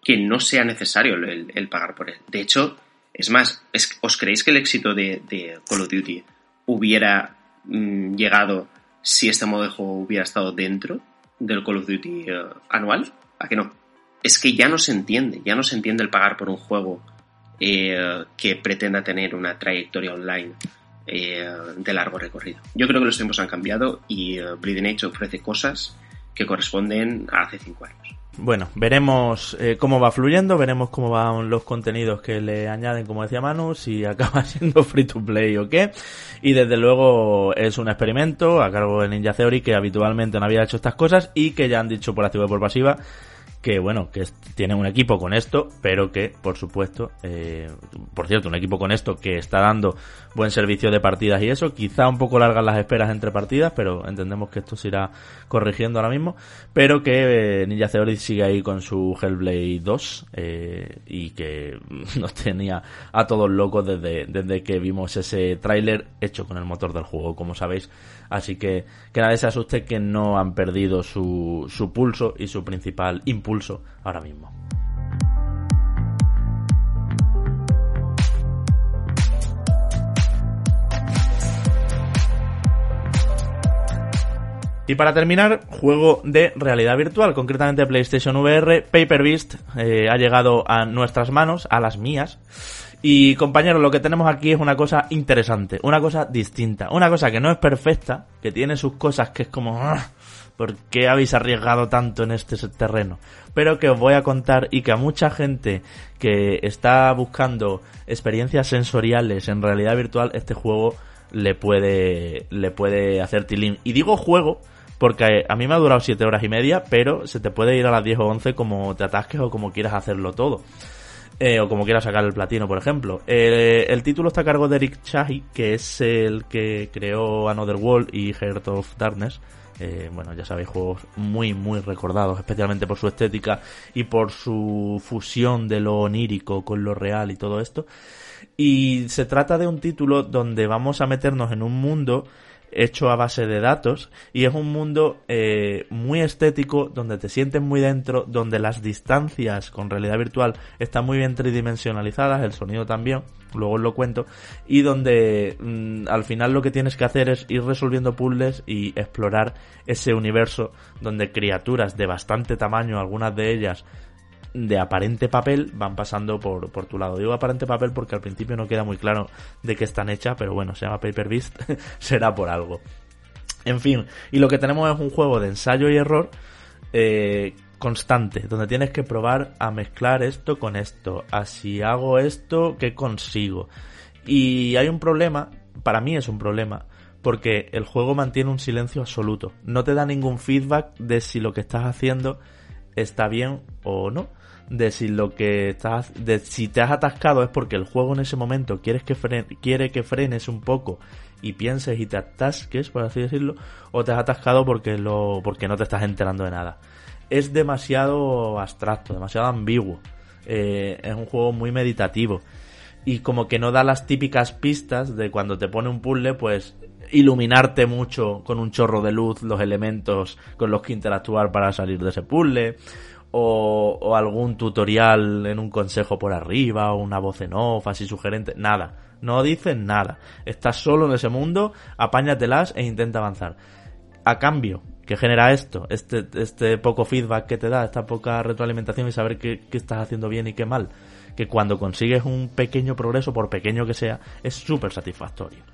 que no sea necesario el, el pagar por él. De hecho, es más, es- ¿os creéis que el éxito de, de Call of Duty hubiera mm, llegado si este modo de juego hubiera estado dentro del Call of Duty eh, anual? ¿A que no? Es que ya no se entiende, ya no se entiende el pagar por un juego eh, que pretenda tener una trayectoria online eh, de largo recorrido. Yo creo que los tiempos han cambiado y eh, Bleeding Edge ofrece cosas que corresponden a hace cinco años. Bueno, veremos eh, cómo va fluyendo, veremos cómo van los contenidos que le añaden, como decía Manu, si acaba siendo free to play o qué. Y desde luego es un experimento a cargo de Ninja Theory que habitualmente no había hecho estas cosas y que ya han dicho por activa y por pasiva que bueno, que tienen un equipo con esto, pero que, por supuesto, eh, por cierto, un equipo con esto que está dando buen servicio de partidas y eso, quizá un poco largas las esperas entre partidas, pero entendemos que esto se irá corrigiendo ahora mismo, pero que eh, Ninja Theory sigue ahí con su Hellblade 2 eh, y que nos tenía a todos locos desde, desde que vimos ese tráiler hecho con el motor del juego, como sabéis, así que que nadie se asuste que no han perdido su, su pulso y su principal impulso ahora mismo. Y para terminar, juego de realidad virtual, concretamente PlayStation VR, Paper Beast eh, ha llegado a nuestras manos, a las mías. Y compañeros, lo que tenemos aquí es una cosa interesante, una cosa distinta, una cosa que no es perfecta, que tiene sus cosas que es como, "Ah, ¿por qué habéis arriesgado tanto en este terreno? Pero que os voy a contar y que a mucha gente que está buscando experiencias sensoriales en realidad virtual, este juego le puede, le puede hacer tilín. Y digo juego porque a mí me ha durado 7 horas y media, pero se te puede ir a las 10 o 11 como te atasques o como quieras hacerlo todo. Eh, o como quieras sacar el platino, por ejemplo. Eh, el título está a cargo de Eric Chahi, que es el que creó Another World y Heart of Darkness. Eh, bueno, ya sabéis, juegos muy, muy recordados, especialmente por su estética y por su fusión de lo onírico con lo real y todo esto. Y se trata de un título donde vamos a meternos en un mundo hecho a base de datos y es un mundo eh, muy estético donde te sientes muy dentro, donde las distancias con realidad virtual están muy bien tridimensionalizadas, el sonido también, luego os lo cuento, y donde mm, al final lo que tienes que hacer es ir resolviendo puzzles y explorar ese universo donde criaturas de bastante tamaño, algunas de ellas de aparente papel van pasando por, por tu lado. Digo aparente papel porque al principio no queda muy claro de qué están hechas, pero bueno, se llama Paper Beast, será por algo. En fin, y lo que tenemos es un juego de ensayo y error eh, constante, donde tienes que probar a mezclar esto con esto, a si hago esto, ¿qué consigo? Y hay un problema, para mí es un problema, porque el juego mantiene un silencio absoluto, no te da ningún feedback de si lo que estás haciendo está bien o no de si lo que estás de si te has atascado es porque el juego en ese momento quieres que quiere que frenes un poco y pienses y te atasques por así decirlo o te has atascado porque lo porque no te estás enterando de nada. Es demasiado abstracto demasiado ambiguo. Eh, es un juego muy meditativo. Y como que no da las típicas pistas de cuando te pone un puzzle, pues iluminarte mucho con un chorro de luz los elementos con los que interactuar para salir de ese puzzle, o, o algún tutorial en un consejo por arriba, o una voz en off así sugerente, nada, no dicen nada, estás solo en ese mundo, apáñatelas e intenta avanzar. A cambio, ¿qué genera esto? Este, este poco feedback que te da, esta poca retroalimentación y saber qué, qué estás haciendo bien y qué mal que cuando consigues un pequeño progreso, por pequeño que sea, es súper satisfactorio.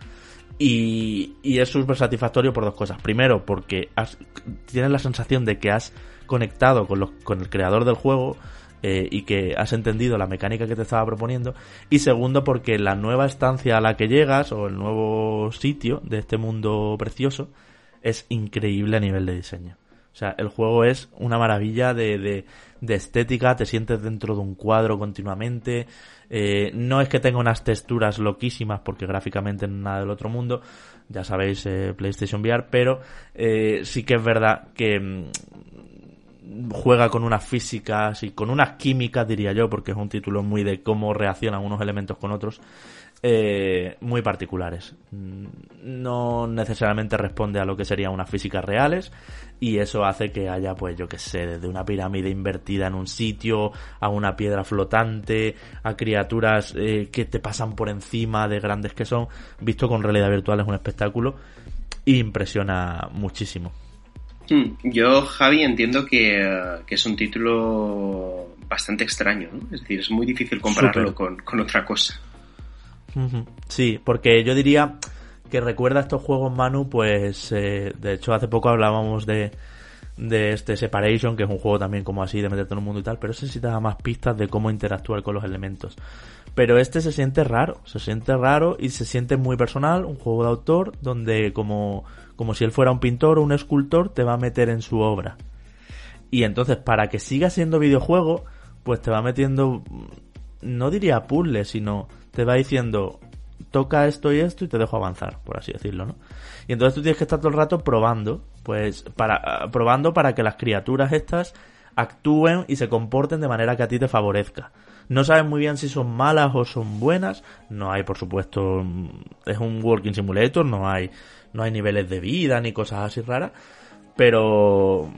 Y, y es súper satisfactorio por dos cosas. Primero, porque has- tienes la sensación de que has conectado con, el creador del juego eh, y que has entendido la mecánica que te estaba proponiendo. Y segundo, porque la nueva estancia a la que llegas o el nuevo sitio de este mundo precioso es increíble a nivel de diseño. O sea, el juego es una maravilla de, estética, te sientes dentro de un cuadro continuamente. Eh, no es que tenga unas texturas loquísimas, porque gráficamente no es nada del otro mundo, ya sabéis, eh, PlayStation VR, pero sí que es verdad que mm, juega con unas físicas y con unas químicas, diría yo, porque es un título muy de cómo reaccionan unos elementos con otros, eh, muy particulares. Mm, No necesariamente responde a lo que serían unas físicas reales y eso hace que haya, pues yo que sé, desde una pirámide invertida en un sitio, a una piedra flotante, a criaturas eh, que te pasan por encima de grandes que son, visto con realidad virtual es un espectáculo y impresiona muchísimo. Hmm, Yo, Javi, entiendo que, que es un título bastante extraño, ¿no? Es decir, es muy difícil compararlo con, con otra cosa. Sí, porque yo diría que recuerda estos juegos, Manu, pues eh, de hecho hace poco hablábamos de, de este Separation, que es un juego también como así de meterte en un mundo y tal, pero ese sí te da más pistas de cómo interactuar con los elementos. Pero este se siente raro, se siente raro y se siente muy personal, un juego de autor donde como, como si él fuera un pintor o un escultor te va a meter en su obra. Y entonces para que siga siendo videojuego, pues te va metiendo, no diría puzzles, sino te va diciendo, toca esto y esto y te dejo avanzar, por así decirlo, ¿no? Y entonces tú tienes que estar todo el rato probando, pues para probando para que las criaturas estas actúen y se comporten de manera que a ti te favorezca. No sabes muy bien si son malas o son buenas. No hay, por supuesto, es un working simulator, no hay no hay niveles de vida ni cosas así raras, pero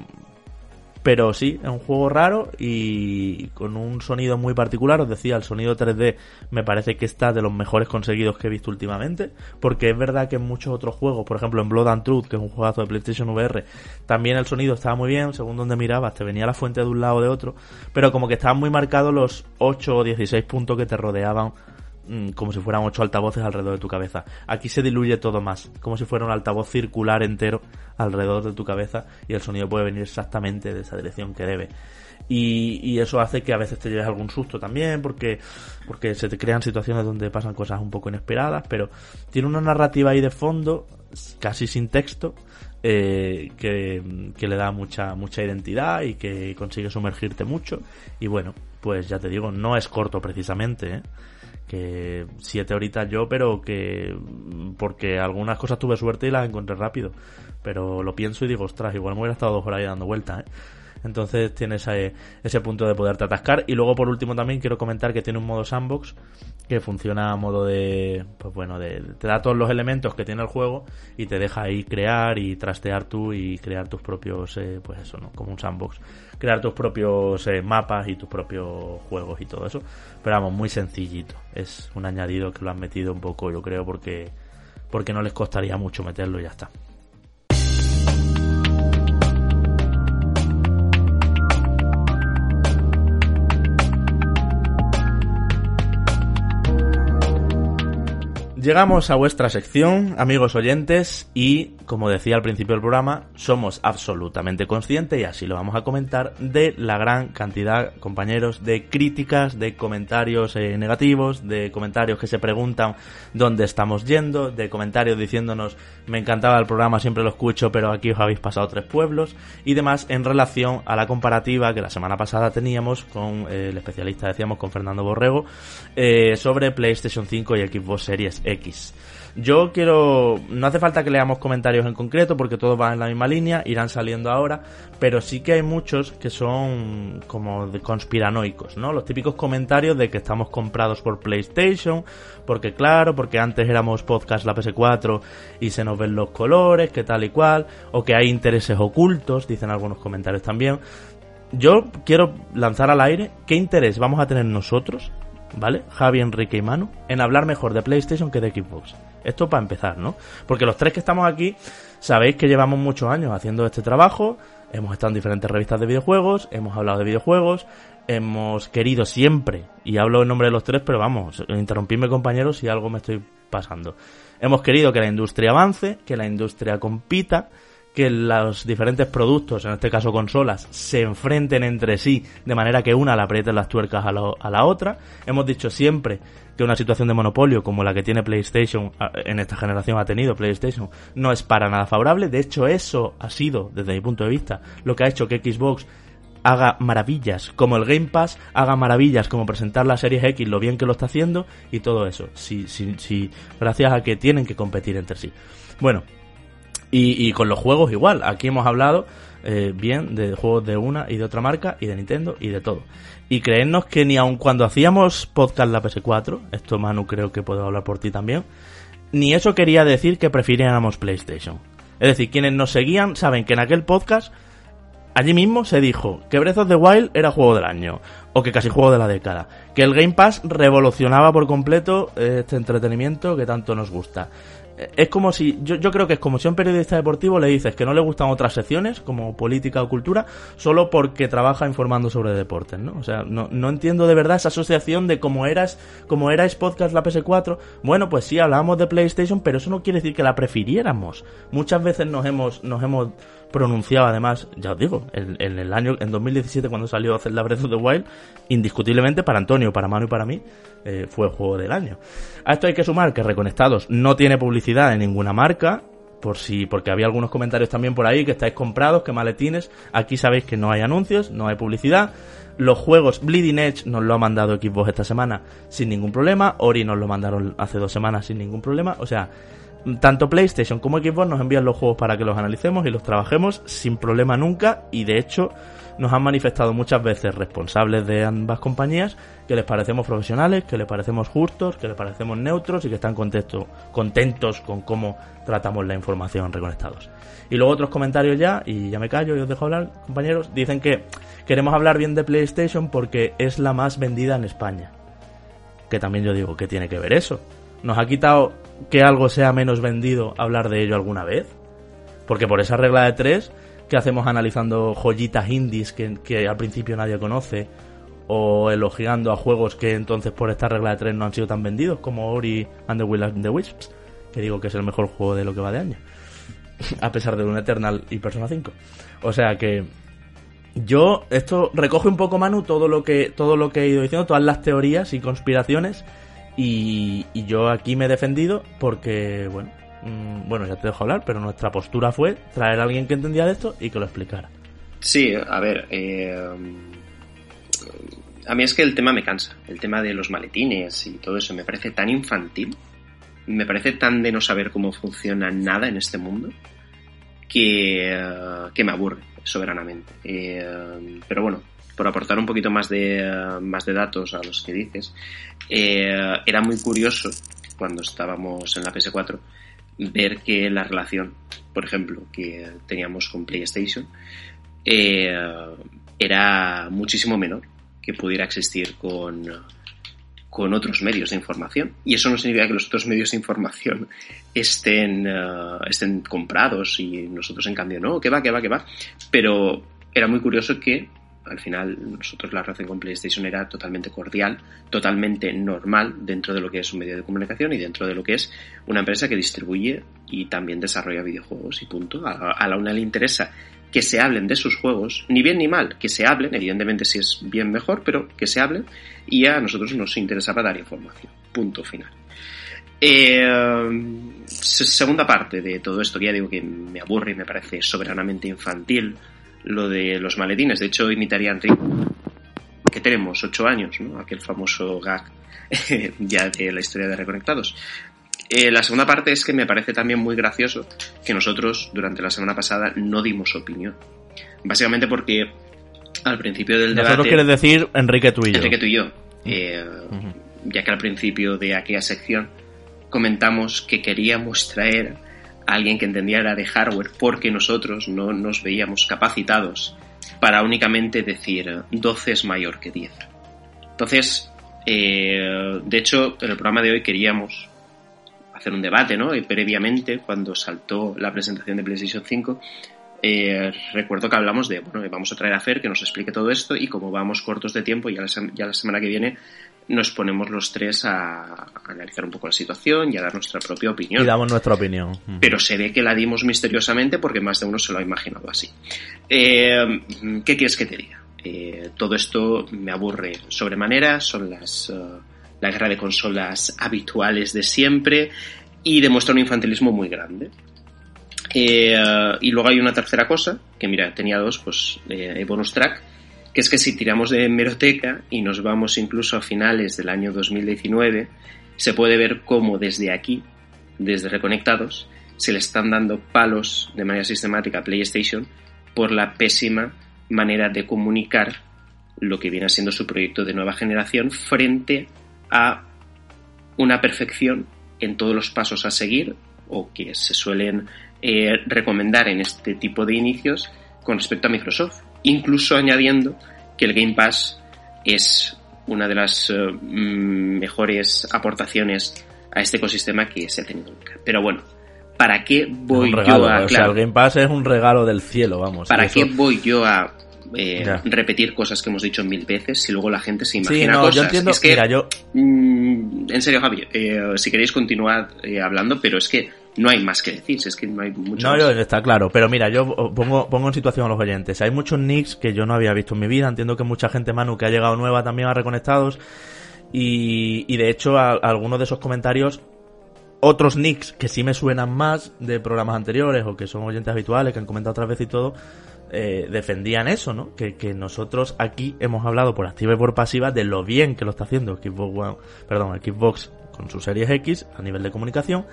pero sí, es un juego raro y con un sonido muy particular. Os decía, el sonido 3D me parece que está de los mejores conseguidos que he visto últimamente. Porque es verdad que en muchos otros juegos, por ejemplo en Blood and Truth, que es un juegazo de PlayStation VR, también el sonido estaba muy bien, según donde mirabas, te venía la fuente de un lado o de otro. Pero como que estaban muy marcados los 8 o 16 puntos que te rodeaban como si fueran ocho altavoces alrededor de tu cabeza. Aquí se diluye todo más, como si fuera un altavoz circular entero alrededor de tu cabeza y el sonido puede venir exactamente de esa dirección que debe. Y, y eso hace que a veces te lleves algún susto también, porque, porque se te crean situaciones donde pasan cosas un poco inesperadas, pero tiene una narrativa ahí de fondo, casi sin texto, eh, que, que le da mucha, mucha identidad y que consigue sumergirte mucho. Y bueno, pues ya te digo, no es corto precisamente, ¿eh? Que siete horitas yo, pero que porque algunas cosas tuve suerte y las encontré rápido. Pero lo pienso y digo, ostras, igual me hubiera estado dos horas ahí dando vueltas, ¿eh? Entonces tiene ese, ese punto de poderte atascar. Y luego por último también quiero comentar que tiene un modo sandbox que funciona a modo de, pues bueno, de, te da todos los elementos que tiene el juego y te deja ahí crear y trastear tú y crear tus propios, eh, pues eso, ¿no? Como un sandbox. Crear tus propios eh, mapas y tus propios juegos y todo eso. Pero vamos, muy sencillito. Es un añadido que lo han metido un poco, yo creo, porque, porque no les costaría mucho meterlo y ya está. Llegamos a vuestra sección, amigos oyentes, y como decía al principio del programa, somos absolutamente conscientes, y así lo vamos a comentar, de la gran cantidad, compañeros, de críticas, de comentarios eh, negativos, de comentarios que se preguntan dónde estamos yendo, de comentarios diciéndonos me encantaba el programa, siempre lo escucho, pero aquí os habéis pasado tres pueblos, y demás en relación a la comparativa que la semana pasada teníamos con eh, el especialista, decíamos, con Fernando Borrego, eh, sobre PlayStation 5 y Xbox Series Yo quiero, no hace falta que leamos comentarios en concreto porque todos van en la misma línea, irán saliendo ahora, pero sí que hay muchos que son como de conspiranoicos, ¿no? Los típicos comentarios de que estamos comprados por PlayStation, porque claro, porque antes éramos podcast la PS4 y se nos ven los colores, que tal y cual, o que hay intereses ocultos, dicen algunos comentarios también. Yo quiero lanzar al aire qué interés vamos a tener nosotros ¿vale? Javi, Enrique y Manu, en hablar mejor de PlayStation que de Xbox. Esto para empezar, ¿no? Porque los tres que estamos aquí sabéis que llevamos muchos años haciendo este trabajo, hemos estado en diferentes revistas de videojuegos, hemos hablado de videojuegos, hemos querido siempre, y hablo en nombre de los tres, pero vamos, interrumpidme compañeros si algo me estoy pasando. Hemos querido que la industria avance, que la industria compita, que los diferentes productos, en este caso consolas, se enfrenten entre sí de manera que una le apriete las tuercas a, lo- a la otra. Hemos dicho siempre que una situación de monopolio como la que tiene PlayStation en esta generación ha tenido PlayStation no es para nada favorable. De hecho, eso ha sido, desde mi punto de vista, lo que ha hecho que Xbox haga maravillas como el Game Pass, haga maravillas como presentar la Series X, lo bien que lo está haciendo y todo eso. Sí, sí, sí, gracias a que tienen que competir entre sí. Bueno, y, y con los juegos igual. Aquí hemos hablado eh, bien de juegos de una y de otra marca y de Nintendo y de todo. Y creednos que ni aun cuando hacíamos podcast la PS4, esto Manu creo que puedo hablar por ti también, ni eso quería decir que prefiriéramos PlayStation. Es decir, quienes nos seguían saben que en aquel podcast allí mismo se dijo que Breath of the Wild era juego del año, o que casi juego de la década, que el Game Pass revolucionaba por completo este entretenimiento que tanto nos gusta es como si, yo, yo creo que es como si a un periodista deportivo le dices que no le gustan otras secciones, como política o cultura, solo porque trabaja informando sobre deportes, ¿no? O sea, no, no entiendo de verdad esa asociación de cómo eras, como erais podcast la PS4. Bueno, pues sí, hablábamos de PlayStation, pero eso no quiere decir que la prefiriéramos. Muchas veces nos hemos, nos hemos pronunciado además, ya os digo, en, el año, en 2017 cuando salió la Breath of the Wild, indiscutiblemente para Antonio, para Manu y para mí, eh, fue juego del año. A esto hay que sumar que Reconectados no tiene publicidad en ninguna marca, por si, porque había algunos comentarios también por ahí que estáis comprados, que maletines. Aquí sabéis que no hay anuncios, no hay publicidad. Los juegos Bleeding Edge nos lo ha mandado Xbox esta semana sin ningún problema. Ori nos lo mandaron hace dos semanas sin ningún problema. O sea, tanto PlayStation como Xbox nos envían los juegos para que los analicemos y los trabajemos sin problema nunca y de hecho nos han manifestado muchas veces responsables de ambas compañías que les parecemos profesionales, que les parecemos justos, que les parecemos neutros y que están contentos, con cómo tratamos la información reconectados. Y luego otros comentarios ya, y ya me callo y os dejo hablar, compañeros, dicen que queremos hablar bien de PlayStation porque es la más vendida en España. Que también yo digo, ¿qué tiene que ver eso? ¿Nos ha quitado que algo sea menos vendido hablar de ello alguna vez? Porque por esa regla de tres, que hacemos analizando joyitas indies que, al principio nadie conoce? O elogiando a juegos que entonces por esta regla de tres no han sido tan vendidos, como Ori and the Will and the Wisps, que digo que es el mejor juego de lo que va de año. a pesar de un Eternal y Persona 5. O sea que yo esto recoge un poco Manu todo lo que todo lo que he ido diciendo, todas las teorías y conspiraciones y, yo aquí me he defendido porque, bueno, mm, bueno, ya te dejo hablar, pero nuestra postura fue traer a alguien que entendía de esto y que lo explicara. Sí, a ver, eh, a mí es que el tema me cansa, el tema de los maletines y todo eso me parece tan infantil, me parece tan de no saber cómo funciona nada en este mundo que, que me aburre soberanamente. Eh, pero bueno, por aportar un poquito más de, más de datos a los que dices, eh, era muy curioso cuando estábamos en la PS4 ver que la relación, por ejemplo, que teníamos con PlayStation, eh, era muchísimo menor que pudiera existir con, con otros medios de información. Y eso no significa que los otros medios de información estén, eh, estén comprados y nosotros en cambio no, que va, que va, que va. Pero era muy curioso que al final nosotros la relación con PlayStation era totalmente cordial, totalmente normal dentro de lo que es un medio de comunicación y dentro de lo que es una empresa que distribuye y también desarrolla videojuegos y punto. A, la una le interesa que se hablen de sus juegos, ni bien ni mal, que se hablen, evidentemente si es bien mejor, pero que se hablen y a nosotros nos interesaba dar información. Punto final. Eh, segunda parte de todo esto, que ya digo que me aburre y me parece soberanamente infantil, lo de los maletines. De hecho, imitaría a Enrique, que tenemos ocho años, ¿no? aquel famoso gag ya de la historia de Reconectados. Eh, la segunda parte es que me parece también muy gracioso que nosotros durante la semana pasada no dimos opinión. Básicamente porque al principio del debate... Nosotros quieres decir Enrique tú y yo. Enrique tú y yo. Eh, ya que al principio de aquella sección comentamos que queríamos traer alguien que entendiera de hardware porque nosotros no nos veíamos capacitados para únicamente decir 12 es mayor que 10. Entonces, eh, de hecho, en el programa de hoy queríamos hacer un debate, ¿no? Previamente, cuando saltó la presentación de PlayStation 5, eh, recuerdo que hablamos de, bueno, vamos a traer a Fer que nos explique todo esto y como vamos cortos de tiempo, ya ya la semana que viene nos ponemos los tres a, analizar un poco la situación y a dar nuestra propia opinión. Y damos nuestra opinión. Pero se ve que la dimos misteriosamente porque más de uno se lo ha imaginado así. Eh, ¿Qué quieres que te diga? Eh, todo esto me aburre sobremanera, son las la guerra de consolas habituales de siempre y demuestra un infantilismo muy grande. Eh, y luego hay una tercera cosa, que mira, tenía dos, pues eh, bonus track, que es que si tiramos de meroteca y nos vamos incluso a finales del año 2019, se puede ver cómo desde aquí, desde Reconectados, se le están dando palos de manera sistemática a PlayStation por la pésima manera de comunicar lo que viene siendo su proyecto de nueva generación frente a una perfección en todos los pasos a seguir o que se suelen eh, recomendar en este tipo de inicios con respecto a Microsoft, incluso añadiendo que el Game Pass es una de las eh, mm, mejores aportaciones a este ecosistema que se ha tenido nunca. Pero bueno, ¿para qué voy yo a... O sea, el Game Pass es un regalo del cielo, vamos. ¿Para qué voy yo a eh, repetir cosas que hemos dicho mil veces y luego la gente se imagina cosas. Yo entiendo, es que, mira, yo... Mm, en serio, Javi, eh, si queréis continuar eh, hablando, pero es que no hay más que decir, es que no hay mucho No, más. está claro, pero mira, yo pongo, pongo en situación a los oyentes. Hay muchos nicks que yo no había visto en mi vida, entiendo que mucha gente, Manu, que ha llegado nueva también a Reconectados, y, y de hecho a, algunos de esos comentarios otros nicks que sí me suenan más de programas anteriores o que son oyentes habituales, que han comentado otra vez y todo, eh, defendían eso, ¿no? Que, que, nosotros aquí hemos hablado por activa y por pasiva de lo bien que lo está haciendo Xbox perdón, Xbox con sus series X a nivel de comunicación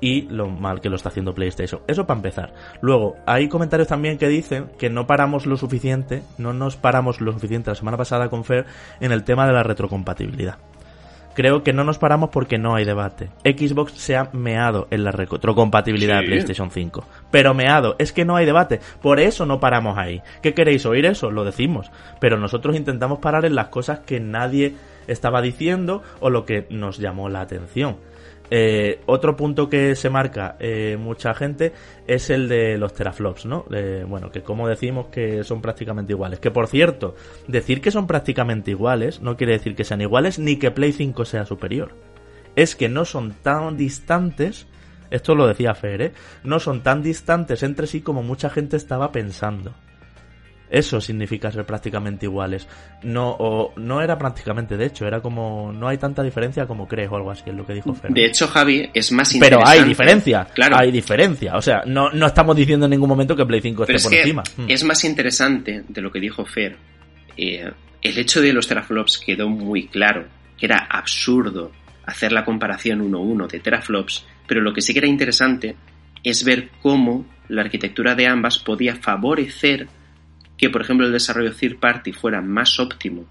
y lo mal que lo está haciendo PlayStation. Eso para empezar. Luego, hay comentarios también que dicen que no paramos lo suficiente, no nos paramos lo suficiente la semana pasada con Fer en el tema de la retrocompatibilidad creo que no nos paramos porque no hay debate. Xbox se ha meado en la retrocompatibilidad de PlayStation 5. Pero meado, es que no hay debate. Por eso no paramos ahí. ¿Qué queréis oír eso? Lo decimos. Pero nosotros intentamos parar en las cosas que nadie estaba diciendo o lo que nos llamó la atención. Eh, otro punto que se marca eh, mucha gente es el de los teraflops, ¿no? bueno, que como decimos que son prácticamente iguales. Que por cierto, decir que son prácticamente iguales no quiere decir que sean iguales ni que Play 5 sea superior. Es que no son tan distantes, esto lo decía Fer, ¿eh? No son tan distantes entre sí como mucha gente estaba pensando. Eso significa ser prácticamente iguales. No, o, no era prácticamente, de hecho, era como, no hay tanta diferencia como crees o algo así, es lo que dijo Fer. De hecho, Javi, es más interesante. Pero hay diferencia, claro. Hay diferencia. O sea, no, no estamos diciendo en ningún momento que Play 5 esté por encima. Hmm. Es más interesante de lo que dijo Fer. Eh, el hecho de los teraflops quedó muy claro, que era absurdo hacer la comparación 1-1 de teraflops, pero lo que sí que era interesante es ver cómo la arquitectura de ambas podía favorecer que, por ejemplo, el desarrollo third party fuera más óptimo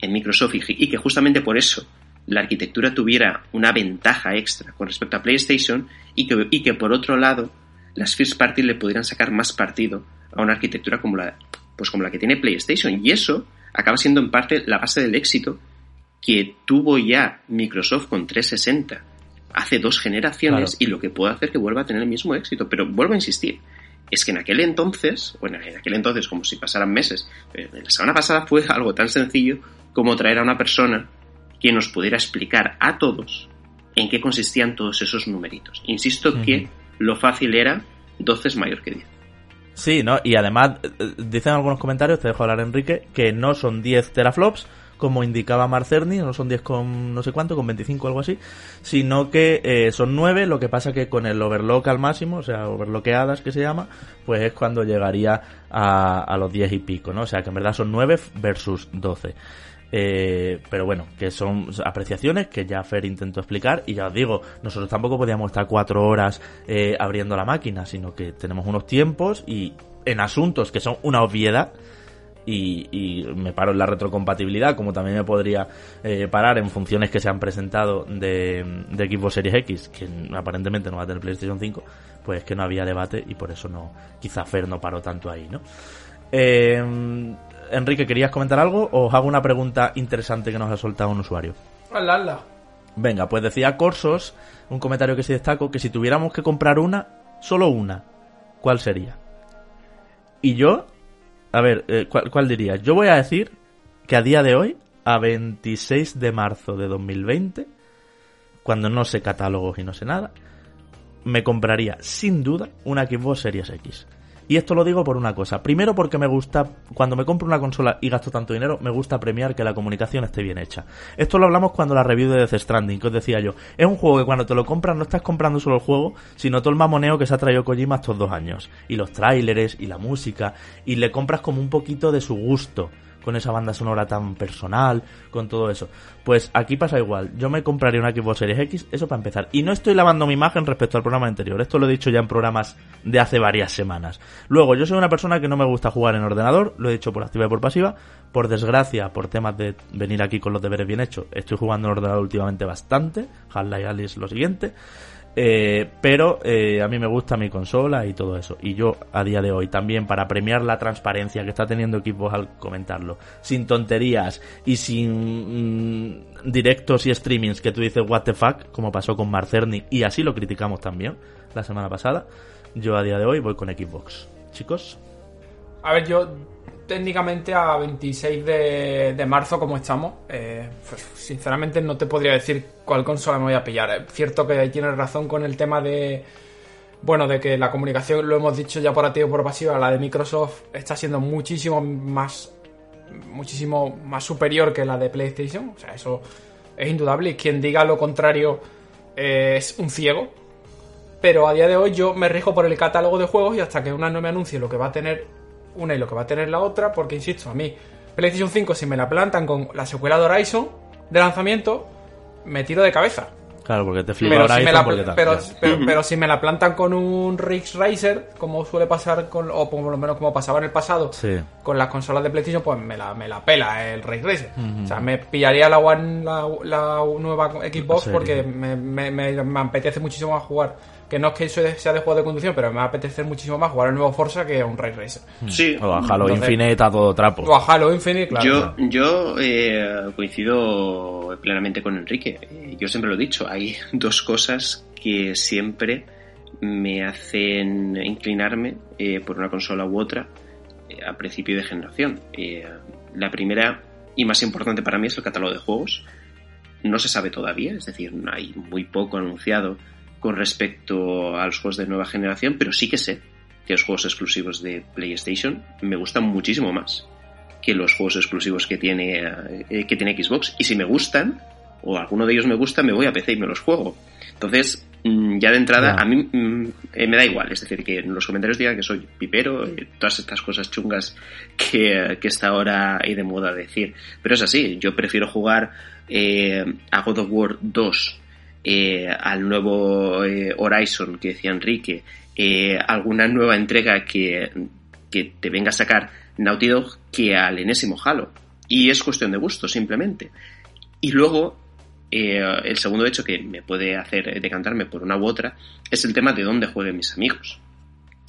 en Microsoft y que justamente por eso la arquitectura tuviera una ventaja extra con respecto a PlayStation y que, y que por otro lado las first party le pudieran sacar más partido a una arquitectura como la, pues como la que tiene PlayStation. Y eso acaba siendo en parte la base del éxito que tuvo ya Microsoft con 360 hace dos generaciones y lo que puede hacer que vuelva a tener el mismo éxito. Pero vuelvo a insistir, es que en aquel entonces, bueno, en aquel entonces como si pasaran meses, eh, la semana pasada fue algo tan sencillo como traer a una persona que nos pudiera explicar a todos en qué consistían todos esos numeritos. Insisto que lo fácil era 12 es mayor que 10. Sí, ¿no? Y además, eh, dicen algunos comentarios, te dejo hablar Enrique, que no son 10 teraflops, como indicaba Marcerni, no son 10 con no sé cuánto, con 25 o algo así, sino que eh, son 9, lo que pasa que con el overlock al máximo, o sea, overloqueadas que se llama, pues es cuando llegaría a, a los 10 y pico, ¿no? O sea, que en verdad son 9 versus 12. Eh, pero bueno, que son apreciaciones que ya Fer intentó explicar y ya os digo, nosotros tampoco podíamos estar cuatro horas eh, abriendo la máquina, sino que tenemos unos tiempos y en asuntos que son una obviedad, y, me paro en la retrocompatibilidad, como también me podría eh, parar en funciones que se han presentado de, de Xbox Series X, que aparentemente no va a tener PlayStation 5, pues que no había debate y por eso no, quizá Fer no paró tanto ahí, ¿no? Eh, Enrique, ¿querías comentar algo o os hago una pregunta interesante que nos ha soltado un usuario? Hazla, Venga, pues decía Corsos, un comentario que se destacó, que si tuviéramos que comprar una, solo una, ¿cuál sería? Y yo a ver, eh, ¿cuál, dirías? Yo voy a decir que a día de hoy, a 26 de marzo de 2020, cuando no sé catálogos y no sé nada, me compraría sin duda una Xbox Series X. Y esto lo digo por una cosa. Primero porque me gusta, cuando me compro una consola y gasto tanto dinero, me gusta premiar que la comunicación esté bien hecha. Esto lo hablamos cuando la review de Death Stranding, que os decía yo. Es un juego que cuando te lo compras no estás comprando solo el juego, sino todo el mamoneo que se ha traído Kojima estos dos años. Y los tráileres, y la música, y le compras como un poquito de su gusto con esa banda sonora tan personal, con todo eso. Pues aquí pasa igual. Yo me compraría una Xbox Series X, eso para empezar. Y no estoy lavando mi imagen respecto al programa anterior. Esto lo he dicho ya en programas de hace varias semanas. Luego, yo soy una persona que no me gusta jugar en ordenador, lo he dicho por activa y por pasiva. Por desgracia, por temas de venir aquí con los deberes bien hechos, estoy jugando en ordenador últimamente bastante. Half-Life Alice lo siguiente. Eh, pero eh, a mí me gusta mi consola y todo eso. Y yo a día de hoy también para premiar la transparencia que está teniendo equipos al comentarlo, sin tonterías y sin mm, directos y streamings que tú dices what the fuck, como pasó con Marcerni y así lo criticamos también la semana pasada, yo a día de hoy voy con Xbox. Chicos. A ver, yo técnicamente a 26 de, marzo como estamos, eh, pues, sinceramente no te podría decir cuál consola me voy a pillar. Es cierto que tienes razón con el tema de... Bueno, de que la comunicación, lo hemos dicho ya por activo por pasiva, la de Microsoft está siendo muchísimo más muchísimo más superior que la de PlayStation. O sea, eso es indudable. Y quien diga lo contrario eh, es un ciego. Pero a día de hoy yo me rijo por el catálogo de juegos y hasta que una no me anuncie lo que va a tener una y lo que va a tener la otra, porque insisto, a mí PlayStation 5 si me la plantan con la secuela de Horizon de lanzamiento, me tiro de cabeza. Claro, porque te flipa pero, si me, la, pero, si me la plantan con un Ridge Racer, como suele pasar, con, o por lo menos como pasaba en el pasado, con las consolas de PlayStation, pues me la, me la pela el Ridge Racer. O sea, me pillaría la One, la, nueva Xbox porque me, me, me apetece muchísimo más jugar que no es que eso sea de juego de conducción, pero me va a apetecer muchísimo más jugar el nuevo Forza que un Ray Racer. Hmm. Sí. O a Halo Infinite a todo trapo. O a Halo Infinite, claro. Yo, yo eh, coincido plenamente con Enrique. Eh, yo siempre lo he dicho, hay dos cosas que siempre me hacen inclinarme eh, por una consola u otra a principio de generación. la primera y más importante para mí es el catálogo de juegos. No se sabe todavía, es decir, hay muy poco anunciado con respecto a los juegos de nueva generación, pero sí que sé que los juegos exclusivos de PlayStation me gustan muchísimo más que los juegos exclusivos que tiene, eh, que tiene Xbox. Y si me gustan, o alguno de ellos me gusta, me voy a PC y me los juego. Entonces, mm, ya de entrada, a mí mm, eh, me da igual. Es decir, que en los comentarios digan que soy pipero, eh, todas estas cosas chungas que, que está ahora y de moda decir. Pero es así, yo prefiero jugar a God of War 2 eh, al nuevo eh, Horizon que decía Enrique, eh, alguna nueva entrega que, que, te venga a sacar Naughty Dog que al enésimo Halo. Y es cuestión de gusto, simplemente. Y luego, el segundo hecho que me puede hacer decantarme por una u otra es el tema de dónde jueguen mis amigos.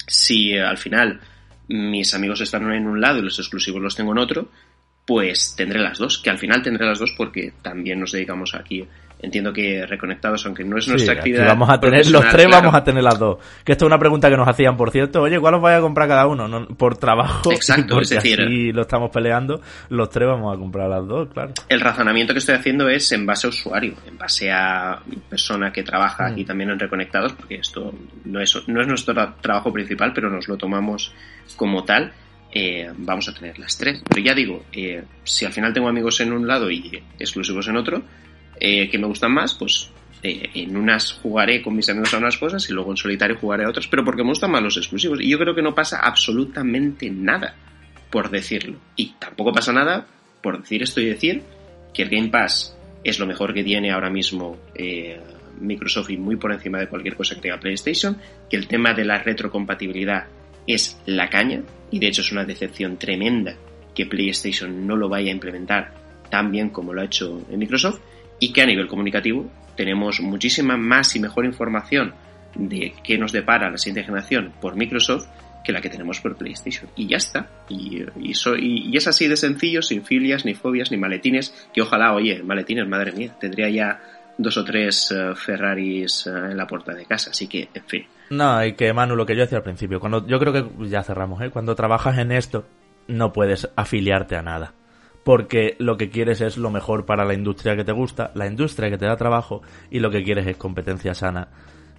Si al final mis amigos están en un lado y los exclusivos los tengo en otro, pues tendré las dos, que al final tendré las dos porque también nos dedicamos aquí entiendo que reconectados, aunque no es nuestra actividad. Vamos a tener los tres, vamos a tener las dos. Que esto es una pregunta que nos hacían, por cierto. Oye, ¿cuál os vais a comprar cada uno? por trabajo. Exacto, es decir. Así lo estamos peleando, los tres vamos a comprar las dos, claro. El razonamiento que estoy haciendo es en base a usuario, en base a persona que trabaja aquí mm. también en Reconectados, porque esto no es, no es nuestro trabajo principal, pero nos lo tomamos como tal. Eh, vamos a tener las tres. Pero ya digo, eh, si al final tengo amigos en un lado y exclusivos en otro, eh, que me gustan más, pues eh, en unas jugaré con mis amigos a unas cosas y luego en solitario jugaré a otras, pero porque me gustan más los exclusivos. Y yo creo que no pasa absolutamente nada por decirlo. Y tampoco pasa nada por decir esto y decir que el Game Pass es lo mejor que tiene ahora mismo eh, Microsoft y muy por encima de cualquier cosa que tenga PlayStation, que el tema de la retrocompatibilidad es la caña y de hecho es una decepción tremenda que PlayStation no lo vaya a implementar tan bien como lo ha hecho Microsoft y que a nivel comunicativo tenemos muchísima más y mejor información de qué nos depara la siguiente generación por Microsoft que la que tenemos por PlayStation. Y ya está. Y, y, es así de sencillo, sin filias, ni fobias, ni maletines, que ojalá, oye, maletines, madre mía, tendría ya dos o tres eh, Ferraris eh, en la puerta de casa. Así que, en fin. No, y que Manu, lo que yo decía al principio, cuando yo creo que ya cerramos, ¿eh? cuando trabajas en esto, no puedes afiliarte a nada porque lo que quieres es lo mejor para la industria que te gusta, la industria que te da trabajo y lo que quieres es competencia sana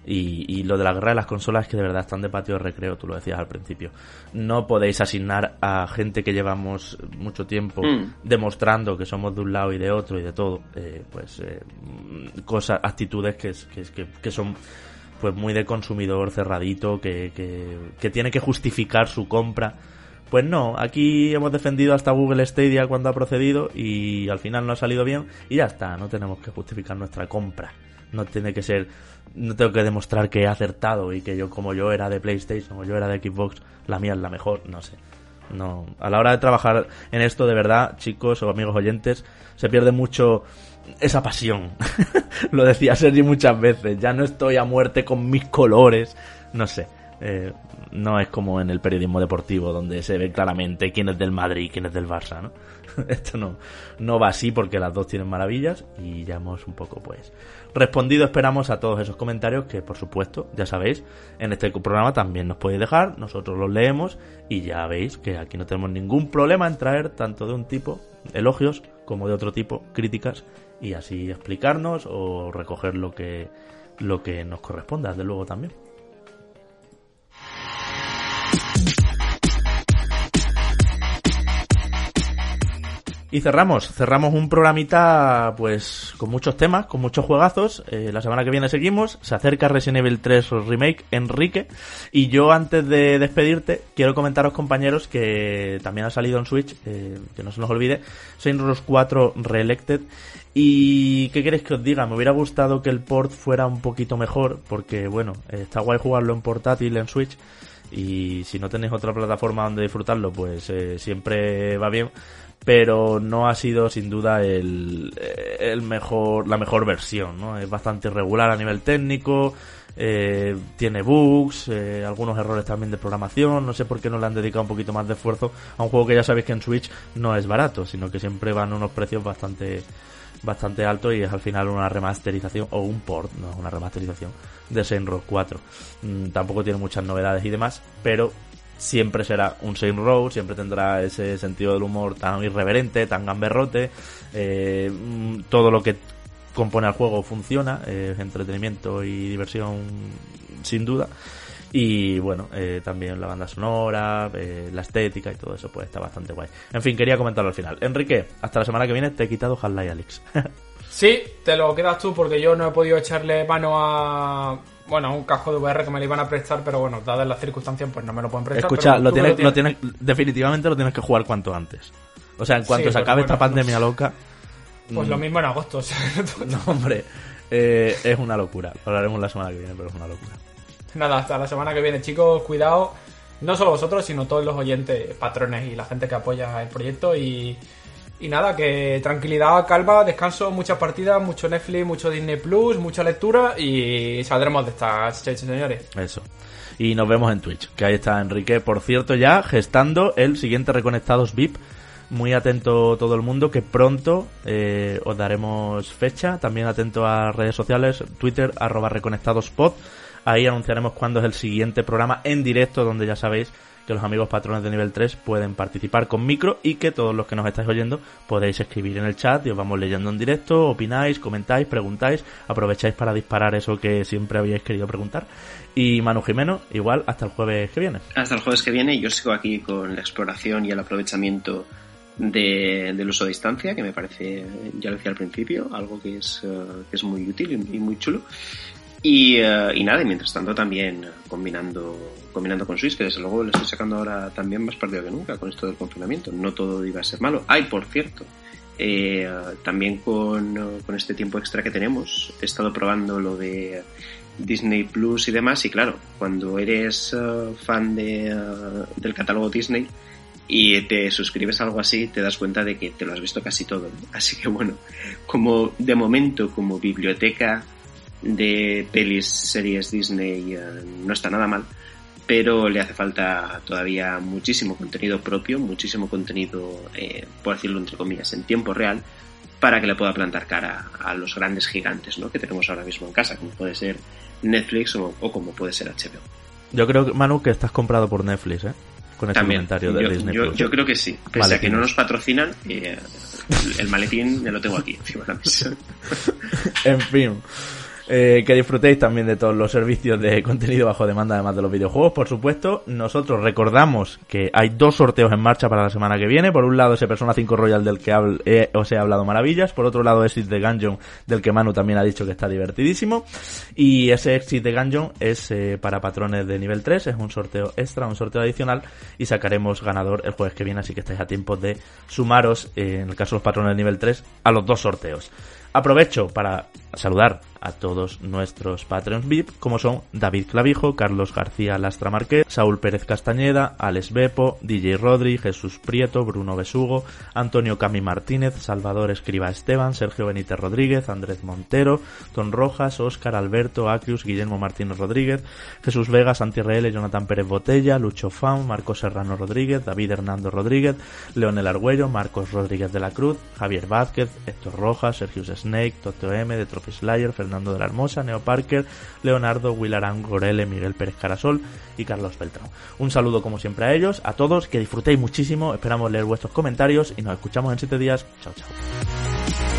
Y, lo de la guerra de las consolas es que de verdad están de patio de recreo, tú lo decías al principio. No podéis asignar a gente que llevamos mucho tiempo mm. demostrando que somos de un lado y de otro y de todo, eh, pues eh, cosas, actitudes que, que, que, son pues muy de consumidor cerradito, que, que, que tiene que justificar su compra. Pues no, aquí hemos defendido hasta Google Stadia cuando ha procedido y al final no ha salido bien y ya está, no tenemos que justificar nuestra compra. No tiene que ser no tengo que demostrar que he acertado y que yo como yo era de PlayStation o yo era de Xbox, la mía es la mejor, no sé. No, a la hora de trabajar en esto de verdad, chicos o amigos oyentes, se pierde mucho esa pasión. Lo decía Sergi muchas veces, ya no estoy a muerte con mis colores, no sé. Eh, no es como en el periodismo deportivo donde se ve claramente quién es del Madrid y quién es del Barça, ¿no? Esto no, no va así porque las dos tienen maravillas y ya hemos un poco pues respondido esperamos a todos esos comentarios que por supuesto ya sabéis en este programa también nos podéis dejar nosotros los leemos y ya veis que aquí no tenemos ningún problema en traer tanto de un tipo elogios como de otro tipo críticas y así explicarnos o recoger lo que lo que nos corresponda desde luego también Y cerramos, cerramos un programita pues con muchos temas, con muchos juegazos. Eh, la semana que viene seguimos, se acerca Resident Evil 3 Remake Enrique. Y yo antes de despedirte, quiero comentaros compañeros que también ha salido en Switch, eh, que no se nos olvide, Saints Row 4 Reelected. Y qué queréis que os diga, me hubiera gustado que el port fuera un poquito mejor, porque bueno, está guay jugarlo en portátil, en Switch y si no tenéis otra plataforma donde disfrutarlo, pues eh, siempre va bien pero no ha sido sin duda el, el mejor, la mejor versión, ¿no? Es bastante irregular a nivel técnico, eh, tiene bugs, eh, algunos errores también de programación, no sé por qué no le han dedicado un poquito más de esfuerzo a un juego que ya sabéis que en Switch no es barato, sino que siempre van unos precios bastante bastante altos y es al final una remasterización o un port, no es una remasterización de Row 4. Mm, tampoco tiene muchas novedades y demás, pero siempre será un Saint Row, siempre tendrá ese sentido del humor tan irreverente, tan gamberrote, eh, mm, todo lo que compone al juego funciona, es entretenimiento y diversión sin duda. Y bueno, eh, también la banda sonora, eh, la estética y todo eso, pues está bastante guay. En fin, quería comentarlo al final. Enrique, hasta la semana que viene te he quitado Half-Life Alex. sí, te lo quedas tú porque yo no he podido echarle mano a bueno, un casco de VR que me lo iban a prestar, pero bueno, dadas las circunstancias, pues no me lo pueden prestar. Escucha, lo tienes, lo, tienes, definitivamente lo tienes que jugar cuanto antes. O sea, en cuanto se acabe esta pandemia loca. Pues lo mm. mismo en agosto. no, hombre, eh, es una locura. Lo hablaremos la semana que viene, pero es una locura. Nada, hasta la semana que viene, chicos. Cuidado, no solo vosotros, sino todos los oyentes, patrones y la gente que apoya el proyecto. Y y nada, que tranquilidad, calma, descanso, muchas partidas, mucho Netflix, mucho Disney Plus, mucha lectura y saldremos de estas, señores. Eso. Y nos vemos en Twitch, que ahí está Enrique, por cierto, ya gestando el siguiente Reconectados VIP. Muy atento todo el mundo, que pronto eh, os daremos fecha. También atento a redes sociales, Twitter, arroba reconectadospod. Ahí anunciaremos cuándo es el siguiente programa en directo, donde ya sabéis que los amigos patrones de nivel 3 pueden participar con micro y que todos los que nos estáis oyendo podéis escribir en el chat y os vamos leyendo en directo, opináis, comentáis, preguntáis, aprovecháis para disparar eso que siempre habíais querido preguntar. Y Manu Jimeno, igual hasta el jueves que viene. Hasta el jueves que viene, yo sigo aquí con la exploración y el aprovechamiento del uso a distancia, que me parece, ya lo decía al principio, algo que es, eh, que es muy útil y, muy chulo. Y, uh, y, nada, y mientras tanto también combinando combinando con Switch, que desde luego le estoy sacando ahora también más partido que nunca con esto del confinamiento. No todo iba a ser malo. Ay, por cierto, eh, también con, con, este tiempo extra que tenemos, he estado probando lo de Disney Plus y demás, y claro, cuando eres uh, fan de, uh, del catálogo Disney y te suscribes a algo así, te das cuenta de que te lo has visto casi todo. Así que bueno, como de momento, como biblioteca de pelis, series Disney, no está nada mal pero le hace falta todavía muchísimo contenido propio, muchísimo contenido, eh, por decirlo entre comillas, en tiempo real, para que le pueda plantar cara a los grandes gigantes ¿no? que tenemos ahora mismo en casa, como puede ser Netflix o, como puede ser HBO. Yo creo, Manu, que estás comprado por Netflix, ¿eh? Con ese comentario de yo, Disney. Yo, creo que sí. Pese a que no nos patrocinan, el, maletín me lo tengo aquí, encima de la mesa. en fin. Eh, que disfrutéis también de todos los servicios de contenido bajo demanda, además de los videojuegos, por supuesto. Nosotros recordamos que hay dos sorteos en marcha para la semana que viene. Por un lado, ese Persona 5 Royal del que os he hablado maravillas. Por otro lado, Exit de Gungeon, del que Manu también ha dicho que está divertidísimo. Y ese Exit de Gungeon es eh, para patrones de nivel 3. Es un sorteo extra, un sorteo adicional. Y sacaremos ganador el jueves que viene, así que estáis a tiempo de sumaros, eh, en el caso de los patrones de nivel 3, a los dos sorteos. Aprovecho para saludar a todos nuestros Patreons VIP, como son David Clavijo, Carlos García Lastra Marqués, Saúl Pérez Castañeda, Alex Bepo, DJ Rodri, Jesús Prieto, Bruno Besugo, Antonio Cami Martínez, Salvador Escriba Esteban, Sergio Benítez Rodríguez, Andrés Montero, Don Rojas, Óscar Alberto, Acrius, Guillermo Martínez Rodríguez, Jesús Vega, Santi Reele, Jonathan Pérez Botella, Lucho Fan, Marcos Serrano Rodríguez, David Hernando Rodríguez, Leonel Argüello, Marcos Rodríguez de la Cruz, Javier Vázquez, Héctor Rojas, Sergio Snake, Toto M, de Trophy Slayer, Fernando de la Hermosa, Neo Parker, Leonardo, Willarán, Gorele, Miguel Pérez Carasol y Carlos Beltrán. Un saludo como siempre a ellos, a todos, que disfrutéis muchísimo, esperamos leer vuestros comentarios y nos escuchamos en 7 días. Chao, chao.